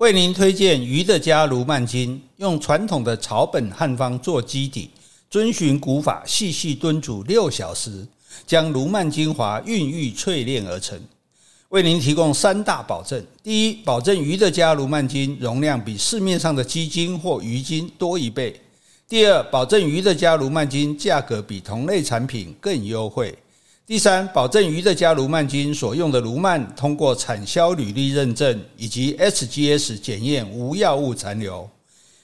为您推荐鱼的家卢曼筋，用传统的草本汉方做基底，遵循古法细细炖煮六小时，将卢曼精华孕育淬炼而成。为您提供三大保证：第一，保证鱼的家卢曼筋容量比市面上的鸡精或鱼精多一倍；第二，保证鱼的家卢曼筋价格比同类产品更优惠。第三，保证鱼的家卢曼菌所用的卢曼通过产销履历认证以及 SGS 检验无药物残留。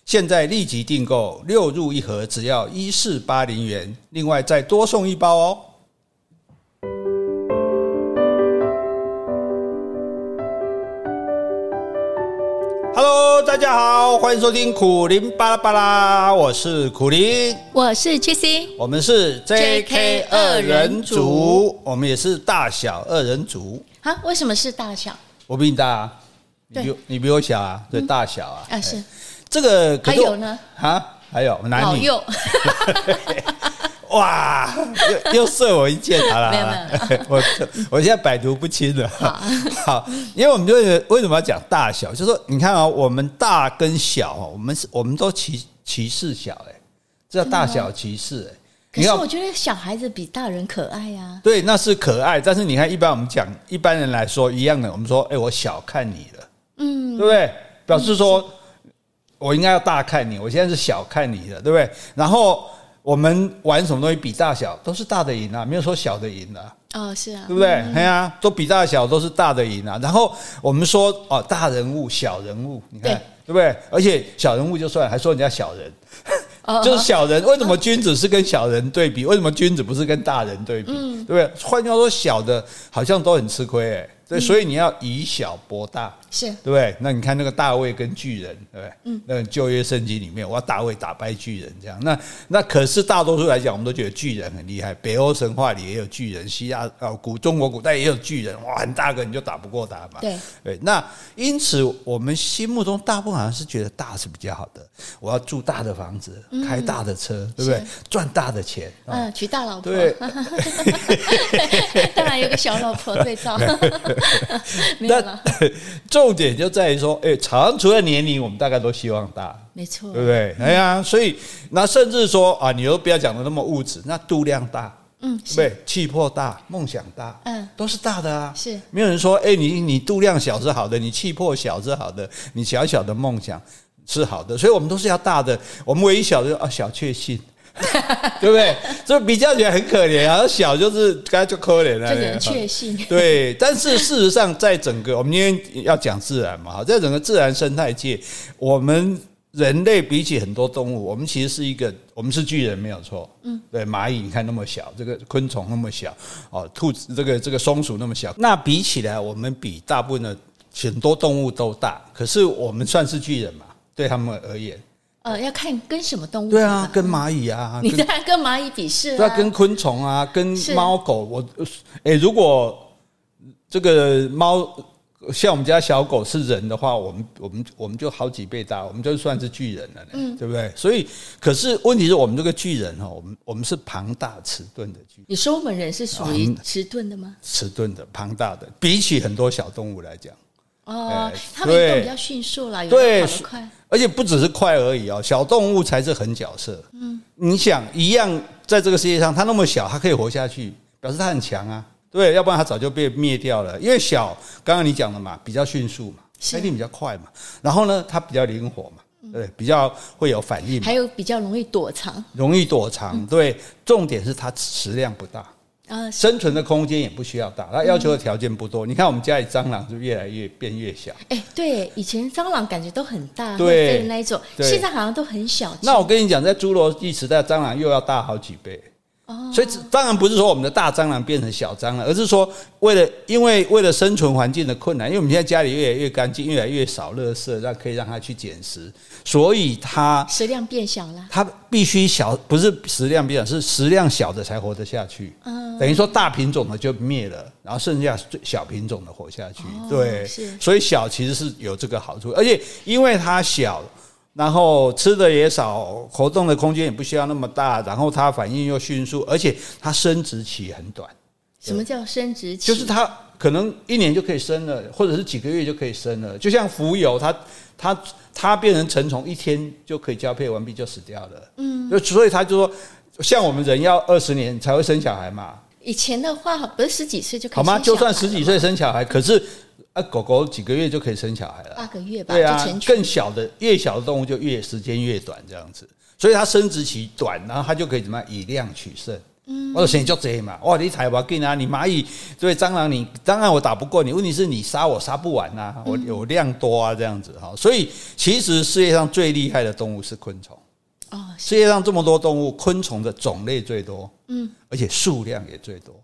现在立即订购，六入一盒，只要一四八零元，另外再多送一包哦。Hello，大家好，欢迎收听苦林巴拉巴拉，我是苦林，我是 Jessy，我们是 JK 二人组，我们也是大小二人组。啊，为什么是大小？我比你大啊，你比你比我小啊，对，大小啊。啊，是这个可还有呢？啊，还有男女。老幼 哇，又又射我一箭，好了，我我现在百毒不侵了。好，好，因为我们就为什么要讲大小？就是说你看啊，我们大跟小，我们是我们都歧歧视小，哎，这叫大小歧视，哎。可是我觉得小孩子比大人可爱呀。对，那是可爱，但是你看，一般我们讲一般人来说一样的，我们说，哎，我小看你了，嗯，对不对？表示说我应该要大看你，我现在是小看你的，对不对？然后。我们玩什么东西比大小都是大的赢啊，没有说小的赢的哦，是啊，对不对？哎呀、啊，都比大小都是大的赢啊。然后我们说哦，大人物、小人物，你看对，对不对？而且小人物就算，还说人家小人，就是小人。为什么君子是跟小人对比？为什么君子不是跟大人对比？对不对？换句话说，小的好像都很吃亏哎。对，所以你要以小博大，是对不对？那你看那个大卫跟巨人，对不对？嗯，那旧约圣经里面，我要大卫打败巨人，这样。那那可是大多数来讲，我们都觉得巨人很厉害。北欧神话里也有巨人，西亚啊古中国古代也有巨人，哇，很大个你就打不过他嘛。对对。那因此，我们心目中大部分好像是觉得大是比较好的。我要住大的房子，开大的车，对不对？赚大的钱，嗯，娶大老婆，对，当然有个小老婆对照。那 重点就在于说，哎，长除了年龄，我们大概都希望大，没错，对不对？哎呀，所以那甚至说啊，你又不要讲的那么物质，那度量大，嗯，对？气魄大，梦想大，嗯，都是大的啊。是，没有人说，哎，你你度量小是好的，你气魄小是好的，你小小的梦想是好的，所以我们都是要大的。我们唯一小的啊，小确幸。对不对？所以比较起来很可怜啊，小就是该就可怜了，就很确信。对，但是事实上，在整个我们今天要讲自然嘛，在整个自然生态界，我们人类比起很多动物，我们其实是一个，我们是巨人没有错。嗯，对，蚂蚁你看那么小，这个昆虫那么小，哦，兔子这个这个松鼠那么小，那比起来，我们比大部分的很多动物都大，可是我们算是巨人嘛？对他们而言。呃，要看跟什么动物？对啊，跟蚂蚁啊，你当然跟蚂蚁比试？对啊，跟昆虫啊，跟猫狗。我，哎，如果这个猫像我们家小狗是人的话，我们我们我们就好几倍大，我们就算是巨人了，嗯，对不对？所以，可是问题是我们这个巨人哈，我们我们是庞大迟钝的巨人。你说我们人是属于迟钝的吗？迟钝的，庞大的，比起很多小动物来讲。哦，他们运动比较迅速啦，对，跑得快，而且不只是快而已哦，小动物才是狠角色。嗯，你想一样，在这个世界上，它那么小，它可以活下去，表示它很强啊。对，要不然它早就被灭掉了。因为小，刚刚你讲的嘛，比较迅速嘛，一定比较快嘛。然后呢，它比较灵活嘛，对，比较会有反应，还有比较容易躲藏，容易躲藏。对，重点是它食量不大。啊，生存的空间也不需要大，它要求的条件不多。嗯、你看我们家里蟑螂就越来越变越小。哎、欸，对，以前蟑螂感觉都很大，对那一种，对现在好像都很小。那我跟你讲，在侏罗纪时代，蟑螂又要大好几倍。所以当然不是说我们的大蟑螂变成小蟑螂，而是说为了因为为了生存环境的困难，因为我们现在家里越来越干净，越来越少垃圾，让可以让它去捡食，所以它食量变小了。它必须小，不是食量变小，是食量小的才活得下去。嗯，等于说大品种的就灭了，然后剩下最小品种的活下去。对，是。所以小其实是有这个好处，而且因为它小。然后吃的也少，活动的空间也不需要那么大，然后它反应又迅速，而且它生殖期很短。什么叫生殖期？就是它可能一年就可以生了，或者是几个月就可以生了。就像蜉蝣，它它它变成成虫，一天就可以交配完毕就死掉了。嗯，就所以他就说，像我们人要二十年才会生小孩嘛。以前的话，不是十几岁就可以好吗？就算十几岁生小孩，可是啊，狗狗几个月就可以生小孩了，八个月吧？对啊，更小的越小的动物就越时间越短，这样子。所以它生殖期短，然后它就可以怎么样以量取胜。嗯，我说先就这嘛，哇，你才不给啊！你蚂蚁对蟑螂你，你当然我打不过你，问题是你杀我杀不完呐，我有量多啊，这样子哈。所以其实世界上最厉害的动物是昆虫。哦，世界上这么多动物，昆虫的种类最多，嗯，而且数量也最多，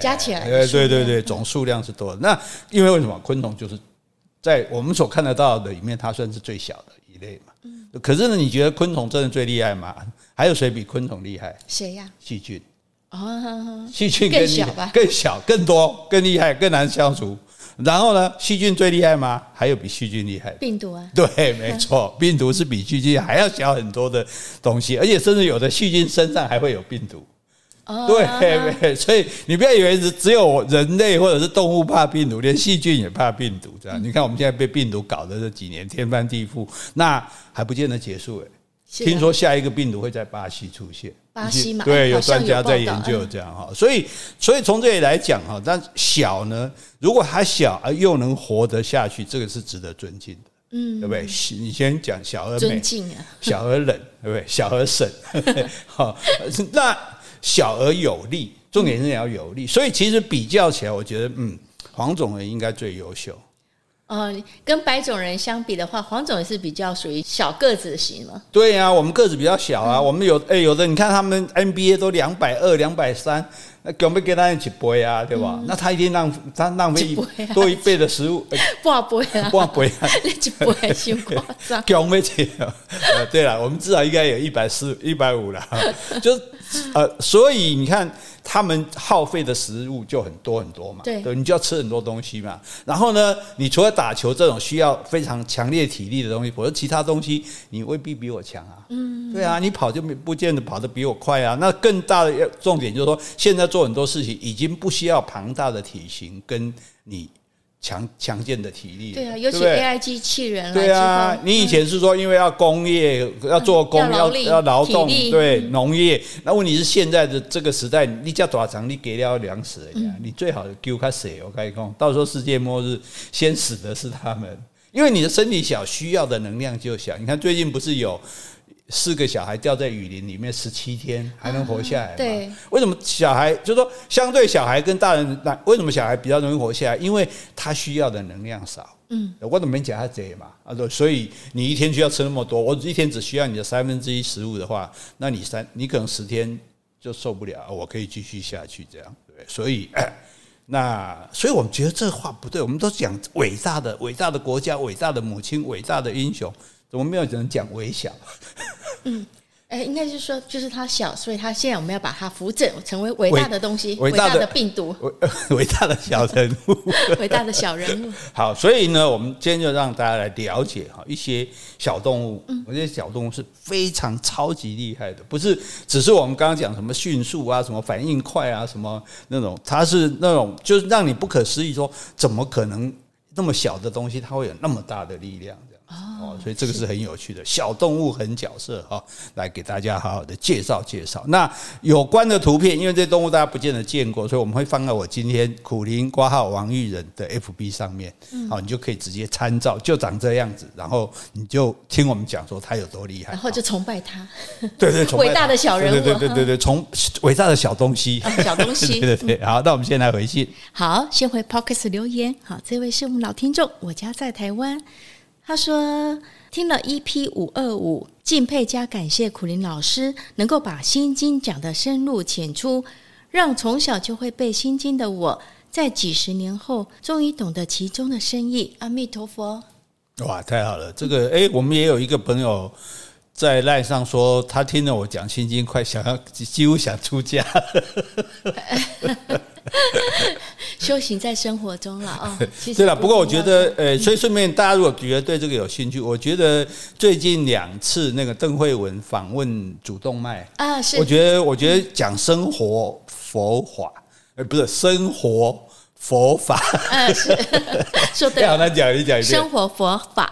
加起来，对对对对，总数量是多的。那因为为什么昆虫就是在我们所看得到的里面，它算是最小的一类嘛？嗯，可是呢，你觉得昆虫真的最厉害吗？还有谁比昆虫厉害？谁呀？细菌。哦，细菌更小吧？更小、更多、更厉害、更难消除。然后呢，细菌最厉害吗？还有比细菌厉害？病毒啊？对，没错，病毒是比细菌还要小很多的东西，而且甚至有的细菌身上还会有病毒。哦，对，对，所以你不要以为只只有人类或者是动物怕病毒，连细菌也怕病毒。这样，你看我们现在被病毒搞的这几年天翻地覆，那还不见得结束诶。听说下一个病毒会在巴西出现，巴西嘛？对，有专家在研究这样哈，所以，所以从这里来讲哈，但小呢，如果它小而又能活得下去，这个是值得尊敬的，嗯，对不对？你先讲小而美，尊敬啊，小而冷，对不对？小而省，好，那小而有力，重点是也要有力。所以其实比较起来，我觉得，嗯，黄种人应该最优秀。哦，跟白种人相比的话，黄种人是比较属于小个子型嘛？对呀、啊，我们个子比较小啊。嗯、我们有哎、欸，有的你看他们 NBA 都两百二、两百三，那准备给他一杯啊，对吧？嗯、那他一定浪他浪费一多一倍的食物，半杯啊，半杯啊，那一背太夸张。准备去啊，对了，我们至少应该有一百四、一百五了，就呃，所以你看。他们耗费的食物就很多很多嘛，对，对，你就要吃很多东西嘛。然后呢，你除了打球这种需要非常强烈体力的东西，否则其他东西，你未必比我强啊。嗯，对啊，你跑就不见得跑得比我快啊。那更大的重点就是说，现在做很多事情已经不需要庞大的体型跟你。强强健的体力，对啊，尤其 AI 机器人，对啊，你以前是说因为要工业要做工要要劳动，对农业，那问题是现在的这个时代，你叫多少长，你给了粮食，你最好的丢开谁？我跟你讲，到时候世界末日，先死的是他们，因为你的身体小，需要的能量就小。你看最近不是有？四个小孩掉在雨林里面十七天还能活下来吗？对，为什么小孩就是说相对小孩跟大人，那为什么小孩比较容易活下来？因为他需要的能量少。嗯，我怎么没讲他这嘛？啊，所以你一天需要吃那么多，我一天只需要你的三分之一食物的话，那你三你可能十天就受不了。我可以继续下去这样，对。所以 那所以我们觉得这话不对。我们都讲伟大的伟大的国家、伟大的母亲、伟大的英雄，怎么没有人讲微小？嗯，哎、欸，应该是说，就是它小，所以它现在我们要把它扶正，成为伟大的东西，伟大，大的病毒，伟大的小人物，伟大的小人物。好，所以呢，我们今天就让大家来了解哈一些小动物。嗯，我觉得小动物是非常超级厉害的，不是只是我们刚刚讲什么迅速啊，什么反应快啊，什么那种，它是那种就是让你不可思议，说怎么可能那么小的东西，它会有那么大的力量？哦，所以这个是很有趣的小动物很角色哈，来给大家好好的介绍介绍。那有关的图片，因为这些动物大家不见得见过，所以我们会放在我今天苦苓挂号王玉仁的 FB 上面，好，你就可以直接参照，就长这样子，然后你就听我们讲说他有多厉害，然后就崇拜他，对对，伟大的小人物，对对对对，从伟大的小东西，小东西，对对对。好，那我们先来回信，好，先回 Podcast 留言。好，这位是我们老听众，我家在台湾。他说：“听了 EP 五二五，敬佩加感谢苦林老师能够把心经讲得深入浅出，让从小就会背心经的我在几十年后终于懂得其中的深意。阿弥陀佛！哇，太好了！这个哎，我们也有一个朋友在赖上说，他听了我讲心经，快想要几乎想出家了。”修行在生活中了哦。对了，不过我觉得，呃，所以顺便大家如果觉得对这个有兴趣，我觉得最近两次那个邓惠文访问主动脉啊，是，我觉得我觉得讲生活佛法，呃，不是生活佛法。嗯，是 说对。好，那讲一讲一生活佛法，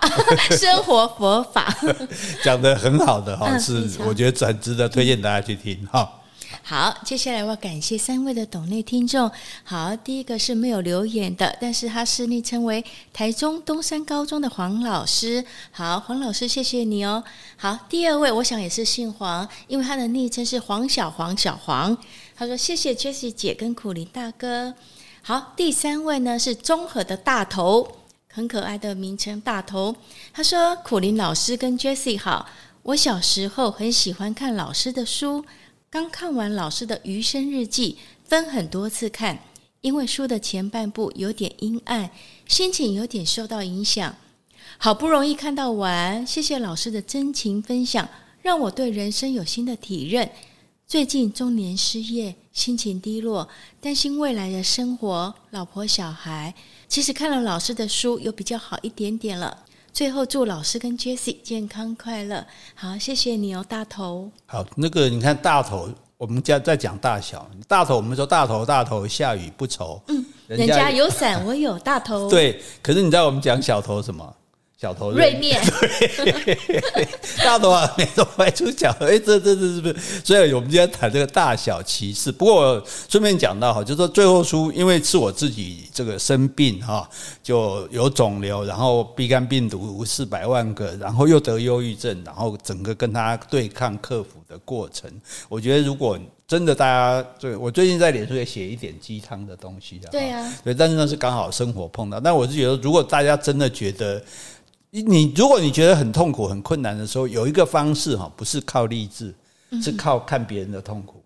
生活佛法，讲得很好的哈，是我觉得很值得推荐大家去听哈。好，接下来我要感谢三位的懂内听众。好，第一个是没有留言的，但是他是昵称为台中东山高中的黄老师。好，黄老师，谢谢你哦。好，第二位我想也是姓黄，因为他的昵称是黄小黄小黄。他说谢谢 Jessie 姐跟苦林大哥。好，第三位呢是综合的大头，很可爱的名称大头。他说苦林老师跟 Jessie 好，我小时候很喜欢看老师的书。刚看完老师的《余生日记》，分很多次看，因为书的前半部有点阴暗，心情有点受到影响。好不容易看到完，谢谢老师的真情分享，让我对人生有新的体认。最近中年失业，心情低落，担心未来的生活，老婆小孩。其实看了老师的书，有比较好一点点了。最后祝老师跟 Jessie 健康快乐。好，谢谢你哦，大头。好，那个你看大头，我们家在讲大小。大头，我们说大头大头，下雨不愁。嗯，人家有伞，我有大头。对，可是你知道我们讲小头什么？小头锐面，对，大头啊，那种外出小头，哎，这这这是不是？所以我们今天谈这个大小歧视。不过顺便讲到哈，就是说最后书，因为是我自己这个生病哈，就有肿瘤，然后 B 肝病毒四百万个，然后又得忧郁症，然后整个跟他对抗克服的过程。我觉得如果真的大家，对我最近在脸书也写一点鸡汤的东西的，对啊，对，但是那是刚好生活碰到。但我是觉得，如果大家真的觉得，你如果你觉得很痛苦、很困难的时候，有一个方式哈，不是靠励志，是靠看别人的痛苦。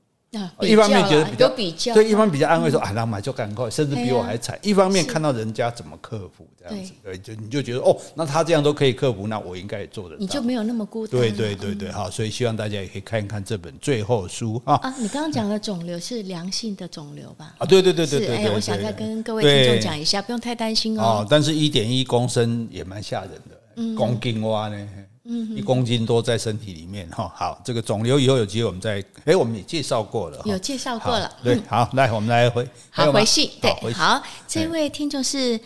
一方面觉得比较比较，对，一方面比较安慰说啊，那买就赶快，甚至比我还惨。一方面看到人家怎么克服这样子，对，就你就觉得哦，那他这样都可以克服，那我应该也做得到。你就没有那么孤单。对对对对，好，所以希望大家也可以看一看这本最后书啊。啊，你刚刚讲的肿瘤是良性的肿瘤吧？啊，对对对对对。哎，我想再跟各位听众讲一下，不用太担心哦。但是一点一公升也蛮吓人的，嗯公斤蛙呢？嗯，一公斤多在身体里面哈。好，这个肿瘤以后有机会我们再，哎，我们也介绍过了，有介绍过了。对，好，来我们来回，好回信。对，好，这位听众是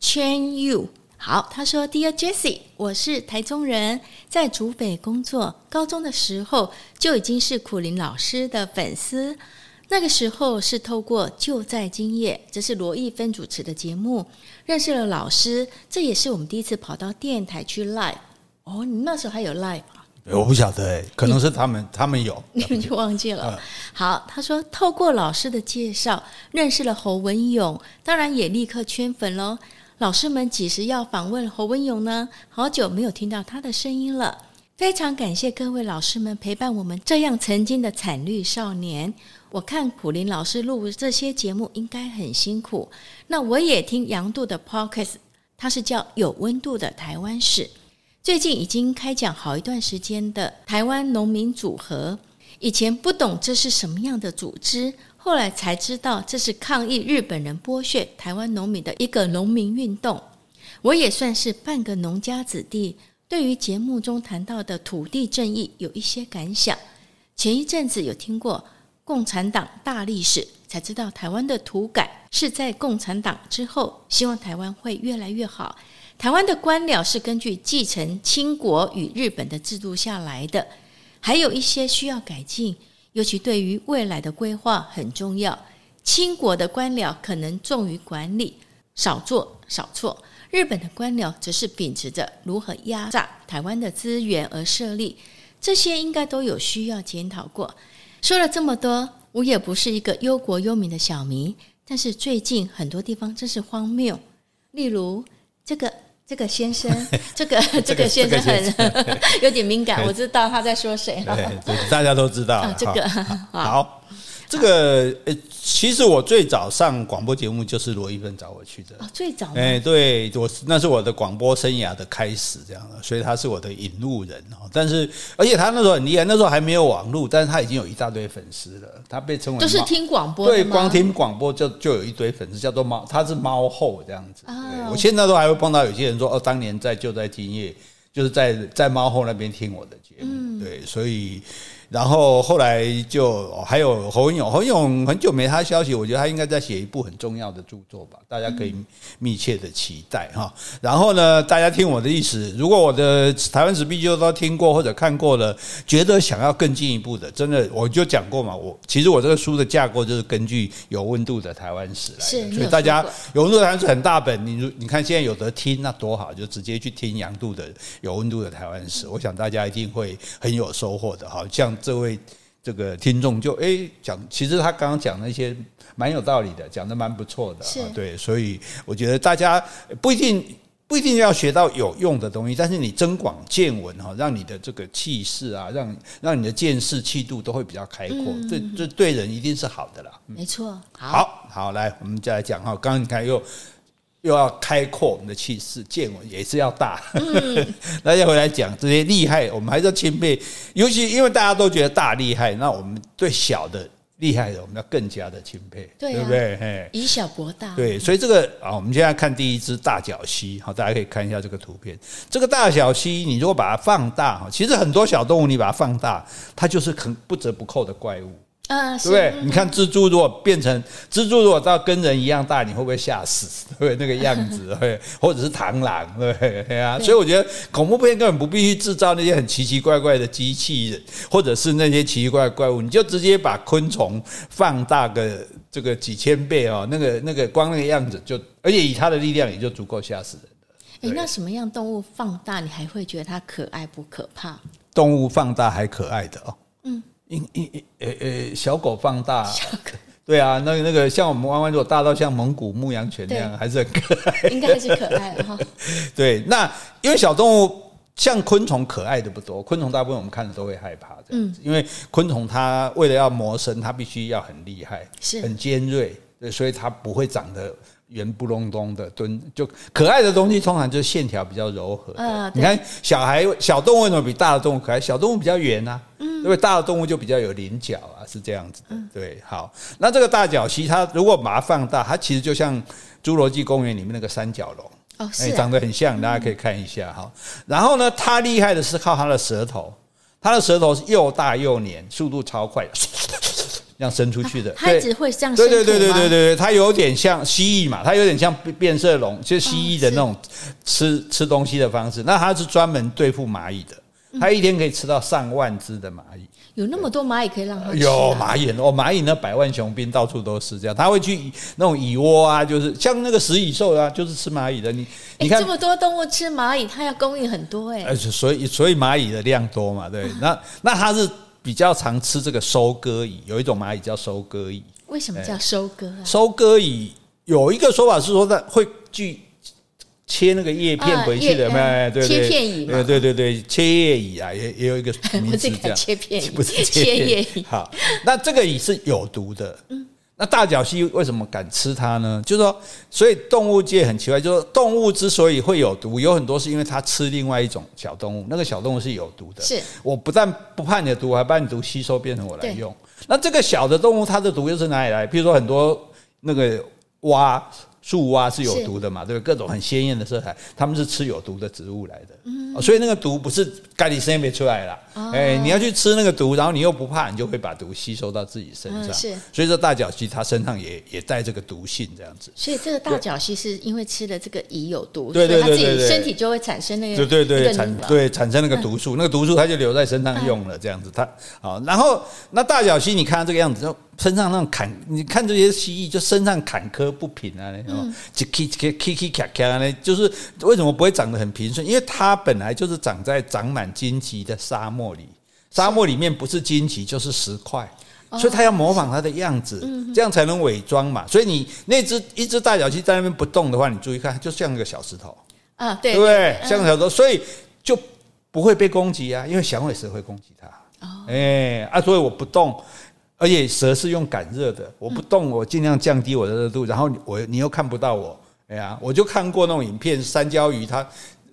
Chen Yu，好，他说：“Dear Jessie，我是台中人，在竹北工作，高中的时候就已经是苦林老师的粉丝，那个时候是透过就在今夜，这是罗艺芬主持的节目，认识了老师，这也是我们第一次跑到电台去 live。”哦，你那时候还有 live 啊？我不晓得哎，可能是他们，他们有，你们就忘记了。好，他说透过老师的介绍认识了侯文勇，当然也立刻圈粉喽。老师们几时要访问侯文勇呢？好久没有听到他的声音了，非常感谢各位老师们陪伴我们这样曾经的惨绿少年。我看普林老师录这些节目应该很辛苦，那我也听杨度的 podcast，他是叫有温度的台湾史。最近已经开讲好一段时间的台湾农民组合，以前不懂这是什么样的组织，后来才知道这是抗议日本人剥削台湾农民的一个农民运动。我也算是半个农家子弟，对于节目中谈到的土地正义有一些感想。前一阵子有听过共产党大历史，才知道台湾的土改是在共产党之后，希望台湾会越来越好。台湾的官僚是根据继承清国与日本的制度下来的，还有一些需要改进，尤其对于未来的规划很重要。清国的官僚可能重于管理，少做少错；日本的官僚则是秉持着如何压榨台湾的资源而设立，这些应该都有需要检讨过。说了这么多，我也不是一个忧国忧民的小民，但是最近很多地方真是荒谬，例如这个。这个先生，这个 这个先生很 有点敏感，我知道他在说谁。对，大家都知道。这个好。这个呃，其实我最早上广播节目就是罗一芬找我去的。哦，最早。哎，对，我那是我的广播生涯的开始，这样的，所以他是我的引路人哦。但是，而且他那时候很厉害，那时候还没有网络，但是他已经有一大堆粉丝了。他被称为就是听广播，对，光听广播就就有一堆粉丝，叫做猫，他是猫后这样子。哦，我现在都还会碰到有些人说，哦，当年在就在今夜，就是在在猫后那边听我的节目。嗯，对，所以。然后后来就还有侯文勇，侯文勇很久没他消息，我觉得他应该在写一部很重要的著作吧，大家可以密切的期待哈。然后呢，大家听我的意思，如果我的台湾史必修都听过或者看过了，觉得想要更进一步的，真的我就讲过嘛，我其实我这个书的架构就是根据有温度的台湾史来的，所以大家有温度的台湾史很大本，你如你看现在有得听，那多好，就直接去听杨度的有温度的台湾史，我想大家一定会很有收获的，好像。这位这个听众就诶讲，其实他刚刚讲那些蛮有道理的，讲的蛮不错的，是对，所以我觉得大家不一定不一定要学到有用的东西，但是你增广见闻哈，让你的这个气势啊，让让你的见识气度都会比较开阔，这这对人一定是好的啦。没错，好，好，好，来，我们再来讲哈，刚刚你看又。又要开阔我们的气势，见闻也是要大。嗯、大家回来讲这些厉害，我们还是要钦佩。尤其因为大家都觉得大厉害，那我们对小的厉害的，我们要更加的钦佩，对，啊、对不对？以小博大。对，所以这个啊，我们现在看第一只大角蜥，好，大家可以看一下这个图片。这个大角蜥，你如果把它放大，哈，其实很多小动物你把它放大，它就是很不折不扣的怪物。啊，对不对？你看蜘蛛如果变成蜘蛛，如果到跟人一样大，你会不会吓死？对，那个样子，对，或者是螳螂，对对啊。所以我觉得恐怖片根本不必去制造那些很奇奇怪怪的机器人，或者是那些奇奇怪怪怪物，你就直接把昆虫放大个这个几千倍哦，那个那个光那个样子就，而且以它的力量也就足够吓死人的。诶，那什么样动物放大你还会觉得它可爱不可怕？动物放大还可爱的哦。嗯。因因呃呃，小狗放大，小狗对啊，那个那个像我们弯弯，如果大到像蒙古牧羊犬那样，还是很可爱，应该是可爱哈。对，那因为小动物像昆虫可爱的不多，昆虫大部分我们看着都会害怕这样子，因为昆虫它为了要谋生，它必须要很厉害，是很尖锐，对，所以它不会长得。圆不隆咚的蹲，就可爱的东西通常就是线条比较柔和。嗯，你看小孩小动物为什么比大的动物可爱？小动物比较圆啊，嗯，因为大的动物就比较有棱角啊，是这样子的。对，好，那这个大角蜥，它如果把它放大，它其实就像侏罗纪公园里面那个三角龙哦，是长得很像，大家可以看一下哈。然后呢，它厉害的是靠它的舌头，它的舌头是又大又黏，速度超快。这样伸出去的，它一直会这样伸。对对对对对对，它有点像蜥蜴嘛，它有点像变色龙，就是蜥蜴的那种吃吃东西的方式。那它是专门对付蚂蚁的，它一天可以吃到上万只的蚂蚁。有那么多蚂蚁可以让它吃？有蚂蚁哦，蚂蚁那百万雄兵到处都是这样，它会去那种蚁窝啊，就是像那个食蚁兽啊，就是吃蚂蚁的。你你看这么多动物吃蚂蚁，它要供应很多哎。所以所以蚂蚁的量多嘛，对。那那它是。比较常吃这个收割蚁，有一种蚂蚁叫收割蚁。为什么叫收割啊？收割蚁有一个说法是说，它会去切那个叶片回去的，切片蚁嘛，对对对，切叶蚁啊，也也有一个名 字这样。切片蚁 不是切叶蚁。好，那这个蚁是有毒的。嗯。那大角蜥为什么敢吃它呢？就是说，所以动物界很奇怪，就是说动物之所以会有毒，有很多是因为它吃另外一种小动物，那个小动物是有毒的。是，我不但不怕你的毒，我还把你毒吸收变成我来用。那这个小的动物，它的毒又是哪里来？比如说很多那个蛙。树蛙是有毒的嘛？对不对？各种很鲜艳的色彩，他们是吃有毒的植物来的。嗯，所以那个毒不是咖喱生没出来了。哎，你要去吃那个毒，然后你又不怕，你就会把毒吸收到自己身上。是，所以这大脚蜥它身上也也带这个毒性，这样子。所以这个大脚蜥是因为吃了这个蚁有毒，对对对，它自己身体就会产生那个对对对产对产生那个毒素，那个毒素它就留在身上用了，这样子。它好，然后那大脚蜥你看这个样子就。身上那种坎，你看这些蜥蜴，就身上坎坷不平啊，那种就 k k k k 卡卡呢，就是为什么不会长得很平顺？因为它本来就是长在长满荆棘的沙漠里，沙漠里面不是荆棘就是石块，所以它要模仿它的样子，这样才能伪装嘛。所以你那只一只大脚鸡在那边不动的话，你注意看，就像一个小石头啊，对，对不对？像个小石头，所以就不会被攻击啊，因为响尾蛇会攻击它。哎啊，所以我不动。而且蛇是用感热的，我不动，我尽量降低我的热度，然后我你又看不到我，哎呀，我就看过那种影片，三焦鱼它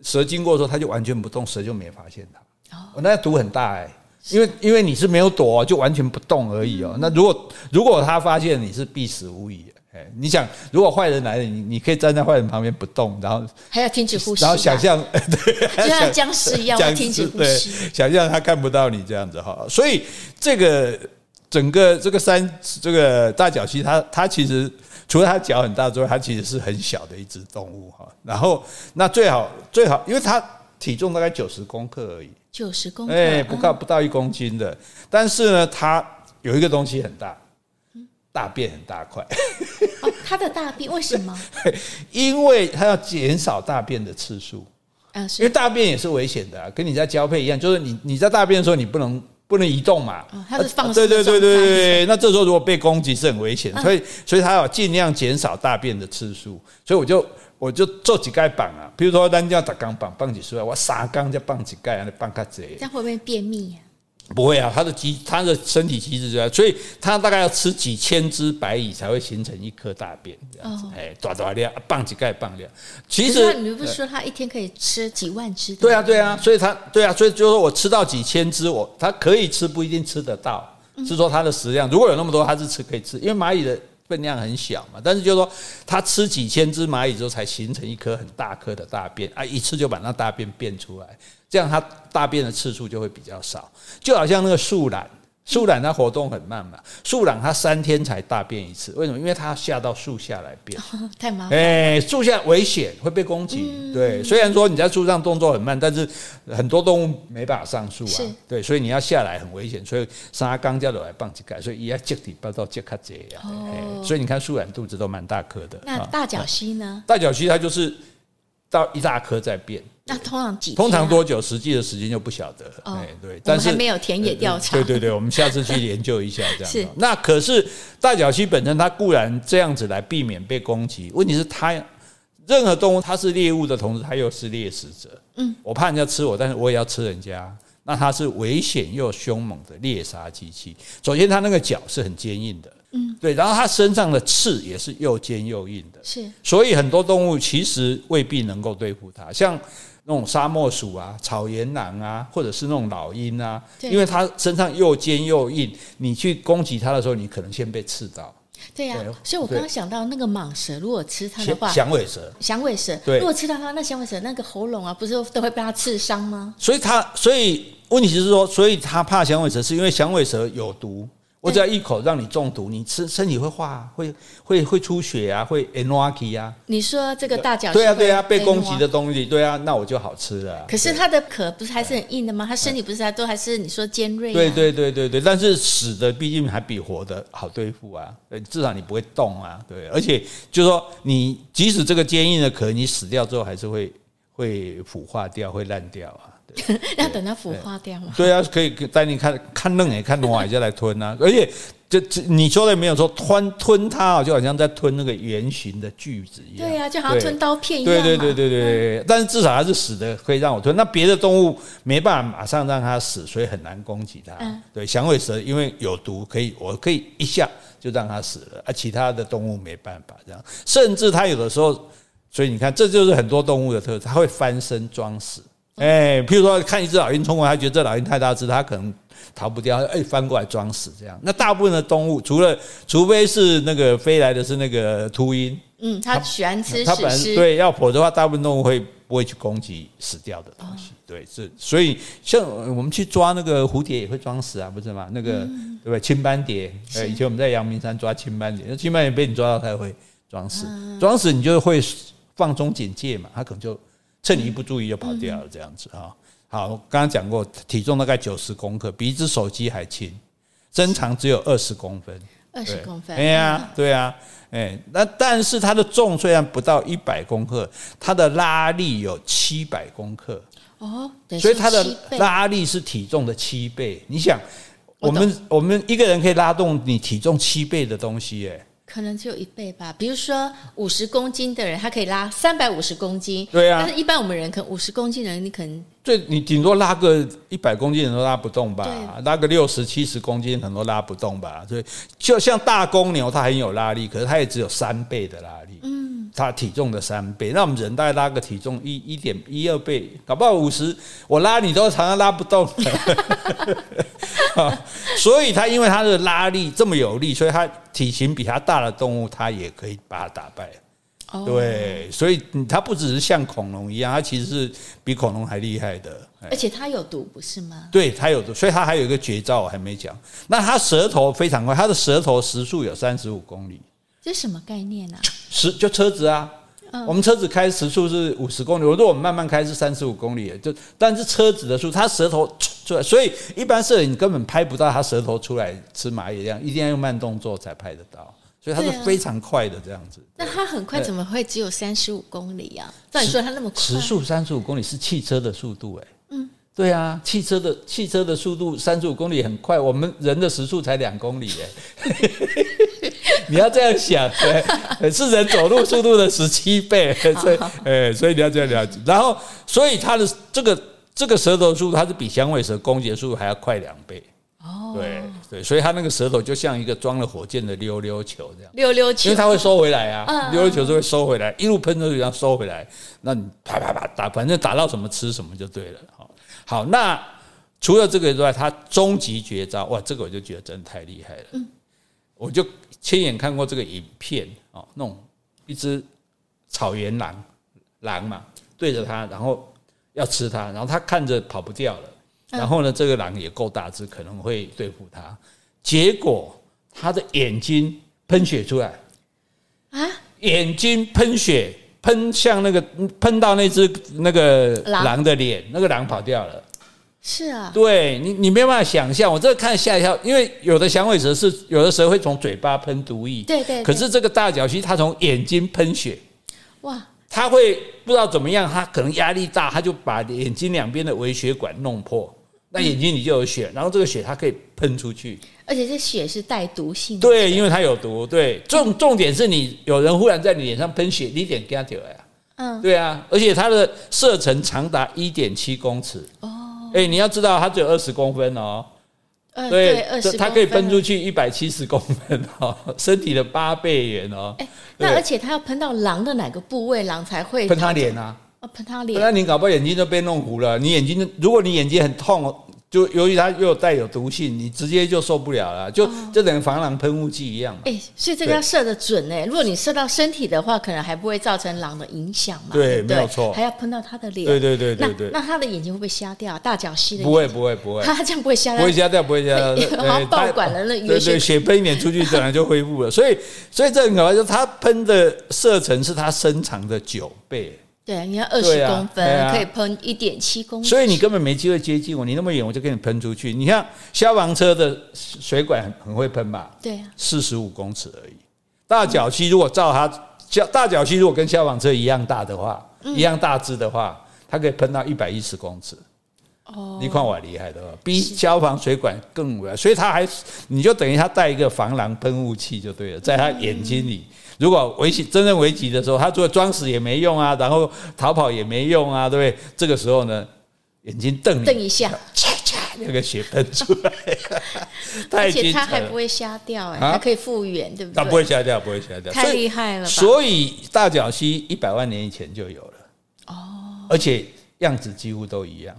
蛇经过的时候，它就完全不动，蛇就没发现它。哦，那毒很大哎，因为因为你是没有躲，就完全不动而已哦。那如果如果它发现你是必死无疑，哎，你想，如果坏人来了，你你可以站在坏人旁边不动，然后还要停止呼吸，然后想象，对，就像僵尸一样 停止呼吸，想象他看不到你这样子哈。所以这个整个这个山，这个大角蜥，它它其实除了它脚很大之外，它其实是很小的一只动物哈。然后那最好最好，因为它体重大概九十公克而已，九十公克，哎，不到不到一公斤的，但是呢，它有一个东西很大。大便很大块，哦，它的大便为什么？因为它要减少大便的次数，啊，因为大便也是危险的，啊，跟你在交配一样，就是你你在大便的时候，你不能不能移动嘛，哦，它是放，对对对对对，那这时候如果被攻击是很危险，所以所以他要尽量减少大便的次数，所以我就我就做几盖绑啊，比如说咱家打钢绑绑几十块，我三缸就绑几盖，你绑卡这，这样会不会便秘呀？不会啊，它的机，它的身体机制就在，所以它大概要吃几千只白蚁才会形成一颗大便这样子，哎，大大量，棒几盖棒量。其实你不是说它一天可以吃几万只？对啊，对啊，所以它，对啊，所以就是说我吃到几千只，我它可以吃，不一定吃得到，是说它的食量。如果有那么多，它是吃可以吃，因为蚂蚁的分量很小嘛。但是就是说，它吃几千只蚂蚁之后，才形成一颗很大颗的大便啊，一次就把那大便变出来。这样它大便的次数就会比较少，就好像那个树懒，树懒它活动很慢嘛，树懒它三天才大便一次，为什么？因为它下到树下来便，太麻烦。哎，树下危险，会被攻击。对，虽然说你在树上动作很慢，但是很多动物没办法上树啊。对，所以你要下来很危险，所以沙刚叫的来棒几盖，所以也要接底包到接卡这样。所以你看树懒肚子都蛮大颗的。那大角蜥呢？大角蜥它就是到一大颗在便。那通常几？通常多久？实际的时间就不晓得了。哎，对，但是还没有田野调查。对对对，我们下次去研究一下这样。是。那可是大角蜥本身，它固然这样子来避免被攻击，问题是它任何动物它是猎物的同时，它又是猎食者。嗯。我怕人家吃我，但是我也要吃人家。那它是危险又凶猛的猎杀机器。首先，它那个脚是很坚硬的。嗯。对，然后它身上的刺也是又尖又硬的。是。所以很多动物其实未必能够对付它，像。那种沙漠鼠啊、草原狼啊，或者是那种老鹰啊，因为它身上又尖又硬，你去攻击它的时候，你可能先被刺到。对呀，所以我刚刚想到那个蟒蛇，如果吃它的话，响尾蛇，响尾蛇，对，如果吃到它，那响尾蛇那个喉咙啊，不是都会被它刺伤吗？所以它，所以问题是说，所以它怕响尾蛇，是因为响尾蛇有毒。我只要一口让你中毒，你吃身体会化，会会会出血啊，会 anarchy 啊。你说这个大脚对啊对啊，被攻击的东西，对啊，那我就好吃了。可是它的壳不是还是很硬的吗？它身体不是还都还是你说尖锐？对对对对对，但是死的毕竟还比活的好对付啊。至少你不会动啊。对，而且就是说，你即使这个坚硬的壳，你死掉之后还是会会腐化掉，会烂掉啊。要等它腐化掉吗？对啊，可以带你看看嫩也看软就来吞啊！而且这这你说的没有说吞吞它，就好像在吞那个圆形的锯子一样。对啊，就好像吞刀片一样。对对对对对，但是至少它是死的，可以让我吞。那别的动物没办法马上让它死，所以很难攻击它。对，响尾蛇因为有毒，可以我可以一下就让它死了，而其他的动物没办法这样。甚至它有的时候，所以你看，这就是很多动物的特质，它会翻身装死。哎，譬如说看一只老鹰冲过来，他觉得这老鹰太大只，他可能逃不掉，哎，翻过来装死这样。那大部分的动物，除了除非是那个飞来的是那个秃鹰，嗯，它喜欢吃它本身对，要否则的话，大部分动物会不会去攻击死掉的东西？对，是所以像我们去抓那个蝴蝶也会装死啊，不是吗？那个对不对？青斑蝶，呃，以前我们在阳明山抓青斑蝶，那青斑蝶被你抓到，它也会装死，装死你就会放松警戒嘛，它可能就。趁你一不注意就跑掉了，这样子啊。好，我刚刚讲过，体重大概九十公克，比一只手机还轻，身长只有二十公分。二十公分。哎呀，对啊，哎，那但是它的重虽然不到一百公克，它的拉力有七百公克。哦，所以它的拉力是体重的七倍。你想，我们我们一个人可以拉动你体重七倍的东西，哎。可能只有一倍吧，比如说五十公斤的人，他可以拉三百五十公斤。对啊，但是一般我们人可能五十公斤的人，你可能最你顶多拉个一百公斤的人都拉不动吧？拉个六十七十公斤可能都拉不动吧？所以就像大公牛，它很有拉力，可是它也只有三倍的拉力。嗯，它体重的三倍，那我们人大概拉个体重一一点一二倍，搞不好五十，我拉你都常常拉不动。所以他因为他的拉力这么有力，所以他体型比他大的动物，他也可以把它打败。哦，对，所以它不只是像恐龙一样，它其实是比恐龙还厉害的。而且它有毒，不是吗？对，它有毒，所以它还有一个绝招我还没讲。那它舌头非常快，它的舌头时速有三十五公里。这是什么概念呢？时就车子啊。我们车子开时速是五十公里，如果我们慢慢开是三十五公里，就但是车子的速，它舌头出来，所以一般摄影根本拍不到它舌头出来吃蚂蚁这样，一定要用慢动作才拍得到，所以它是非常快的这样子。那它很快怎么会只有三十五公里呀？照你说它那么快，时速三十五公里是汽车的速度哎。嗯，对啊，汽车的汽车的速度三十五公里很快，我们人的时速才两公里哎。你要这样想，对，是人走路速度的十七倍，所以，哎，所以你要这样了解。然后，所以它的这个这个舌头速度，它是比响尾蛇攻击速度还要快两倍。哦，对对，所以它那个舌头就像一个装了火箭的溜溜球这样。溜溜球，因为它会收回来啊，溜溜球是会收回来，一路喷出去，然后收回来，那你啪啪啪打，反正打到什么吃什么就对了。好，好，那除了这个之外，它终极绝招，哇，这个我就觉得真的太厉害了。嗯，我就。亲眼看过这个影片哦，那种一只草原狼，狼嘛对着它，然后要吃它，然后它看着跑不掉了，然后呢，这个狼也够大只，可能会对付它，结果它的眼睛喷血出来。啊，眼睛喷血喷向那个喷到那只那个狼的脸，那个狼跑掉了。是啊，对你，你没有办法想象。我这个看吓一跳，因为有的响尾蛇是有的蛇会从嘴巴喷毒液，对，对对。可是这个大脚蜥它从眼睛喷血，哇！它会不知道怎么样，它可能压力大，它就把眼睛两边的微血管弄破，那眼睛里就有血，然后这个血它可以喷出去，而且这血是带毒性的。对，因为它有毒。对，重重点是你有人忽然在你脸上喷血，你脸给它掉呀。嗯，对啊，而且它的射程长达一点七公尺。哦。哎，你要知道，它只有二十公分哦，对，它可以喷出去一百七十公分哦，身体的八倍远哦。哎，那而且它要喷到狼的哪个部位，狼才会喷它脸啊？哦，喷它脸，那你搞不好眼睛都被弄糊了。你眼睛，如果你眼睛很痛。就由于它又带有毒性，你直接就受不了了，就就等于防狼喷雾剂一样。哎、欸，所以这个要射得准哎。如果你射到身体的话，可能还不会造成狼的影响嘛。对，没有错。还要喷到他的脸。对对对对对。那他的眼睛会不会瞎掉？大角蜥的不会不会不会，他这样不会瞎掉。不会瞎掉，不会瞎掉。好像爆管了那对对，血喷一点出去，自然就恢复了。所以所以这很可怕，就是它喷的射程是他身长的九倍。对，你要二十公分，啊啊、可以喷一点七公尺，所以你根本没机会接近我。你那么远，我就给你喷出去。你看消防车的水管很很会喷吧？对啊，四十五公尺而已。大角蜥如果照它消大角蜥如果跟消防车一样大的话，嗯、一样大只的话，它可以喷到一百一十公尺。哦，你看我厉害的，比消防水管更危，所以它还你就等于它带一个防狼喷雾器就对了，在它眼睛里。嗯如果危急真正危急的时候，他做装死也没用啊，然后逃跑也没用啊，对不对？这个时候呢，眼睛瞪瞪一下，嚓嚓，那个血喷出来，而且他还不会瞎掉，哎，还可以复原，对不对？他不会瞎掉，不会瞎掉，太厉害了吧。所以大角蜥一百万年以前就有了，哦，而且样子几乎都一样。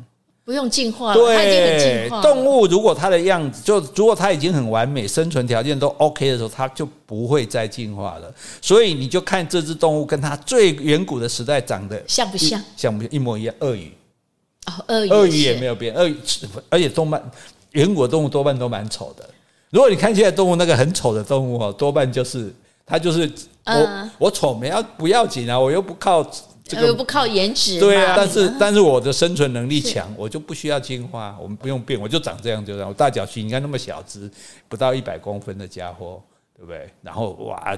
不用进化了，对，它已经很进化。动物如果它的样子就如果它已经很完美，生存条件都 OK 的时候，它就不会再进化了。所以你就看这只动物跟它最远古的时代长得像不像？像不像？一模一样。鳄鱼哦，鳄鱼，鳄鱼也没有变。鳄鱼，而且动漫远古的动物多半都蛮丑的。如果你看现在动物那个很丑的动物哦，多半就是它就是我我丑没要不要紧啊，我又不靠。这个又不靠颜值，对啊，但是 但是我的生存能力强，我就不需要进化，我们不用变，我就长这样就这样。我大脚蜥，你看那么小只，不到一百公分的家伙，对不对？然后哇，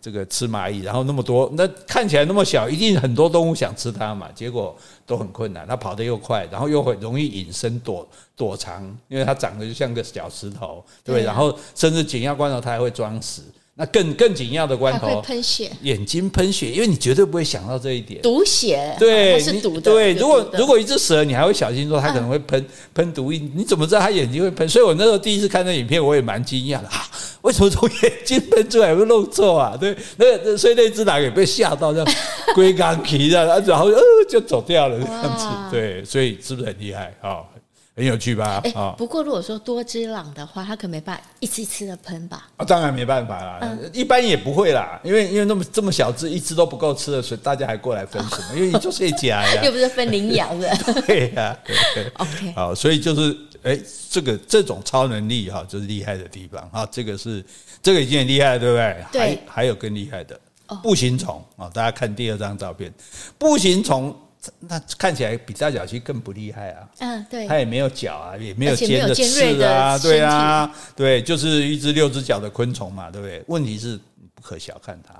这个吃蚂蚁，然后那么多，那看起来那么小，一定很多动物想吃它嘛，结果都很困难。它跑得又快，然后又很容易隐身躲躲藏，因为它长得就像个小石头，对不对？然后甚至紧要关头它还会装死。那更更紧要的关头，喷血，眼睛喷血，因为你绝对不会想到这一点，毒血，对，是毒的。对，如果如果一只蛇，你还会小心说它可能会喷喷毒液，你怎么知道它眼睛会喷？所以我那时候第一次看那影片，我也蛮惊讶的啊，为什么从眼睛喷出来会漏错啊？对，那所以那只狼也被吓到，这样 龟刚皮这样，然后呃就走掉了这样子。对，所以是不是很厉害？好，很有趣吧？哎，不过如果说多只狼的话，它可没办法一次一次的喷吧？啊，当然没办法啦，嗯、一般也不会啦，因为因为那么这么小只，一只都不够吃的，所以大家还过来分什么？哦、因为你就是一家呀，又不是分领养的。对呀。OK，好，所以就是哎，这个这种超能力哈，就是厉害的地方啊，这个是这个已经很厉害了，对不对？对。还还有更厉害的步行虫啊，大家看第二张照片，步行虫。那看起来比大脚蜥更不厉害啊！嗯，对，它也没有脚啊，也没有尖的刺啊，对啊，对，就是一只六只脚的昆虫嘛，对不对？问题是不可小看它，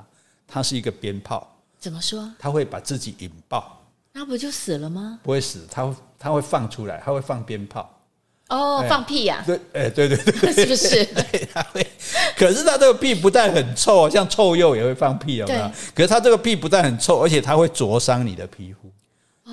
它是一个鞭炮。怎么说？它会把自己引爆，那不就死了吗？不会死，它它会放出来，它会放鞭炮。哦，放屁呀？对，哎，对对对，是不是？对，它会。可是它这个屁不但很臭，像臭鼬也会放屁，有没有？可是它这个屁不但很臭，而且它会灼伤你的皮肤。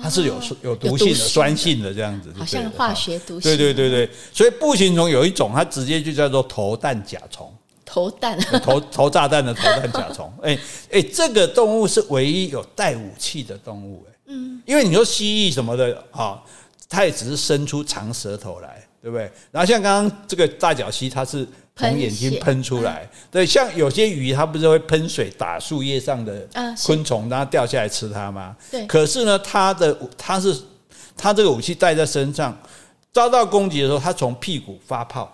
它是有有毒性的、酸性的这样子，好像化学毒性。对对对对，所以步行虫有一种，它直接就叫做投弹甲虫。投弹，投投炸弹的投弹甲虫。哎哎，这个动物是唯一有带武器的动物。哎，嗯，因为你说蜥蜴什么的，啊，它也只是伸出长舌头来，对不对？然后像刚刚这个大脚蜥，它是。从眼睛喷出来，对，像有些鱼，它不是会喷水打树叶上的昆虫，让它掉下来吃它吗？对。可是呢，它的它是它这个武器带在身上，遭到攻击的时候，它从屁股发炮，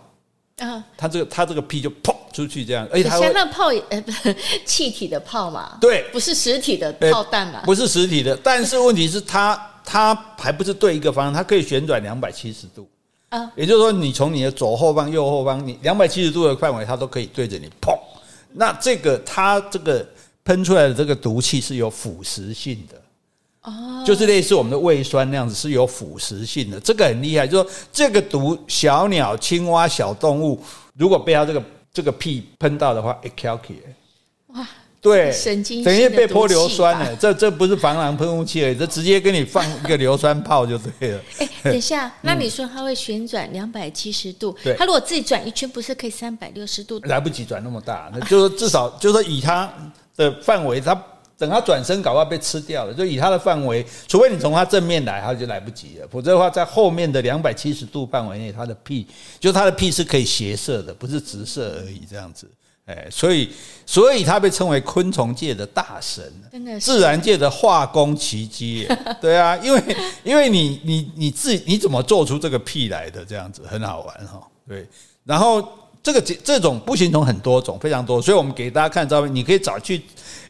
啊，它这个它这个屁就砰出去这样，而且它那炮呃不 气体的炮嘛，对，不是实体的炮弹嘛，不是实体的，但是问题是它它还不是对一个方向，它可以旋转两百七十度。啊，也就是说，你从你的左后方、右后方，你两百七十度的范围，它都可以对着你砰。那这个它这个喷出来的这个毒气是有腐蚀性的，哦，就是类似我们的胃酸那样子，是有腐蚀性的。这个很厉害，就是说这个毒，小鸟、青蛙、小动物，如果被它这个这个屁喷到的话，会翘起来。哇！对，神经等于被泼硫酸了。这这不是防狼喷雾器而已，这直接给你放一个硫酸炮就对了。哎，等一下，那你说它会旋转两百七十度？对，它如果自己转一圈，不是可以三百六十度？来不及转那么大，那就是至少就是说以它的范围，它等它转身搞不好被吃掉了。就以它的范围，除非你从它正面来，它就来不及了。否则的话，在后面的两百七十度范围内，它的屁就它的屁是可以斜射的，不是直射而已，这样子。哎，所以，所以他被称为昆虫界的大神，真的是自然界的化工奇迹。对啊，因为因为你你你自己你怎么做出这个屁来的？这样子很好玩哈。对，然后这个这种步行虫很多种，非常多，所以我们给大家看照片，你可以找去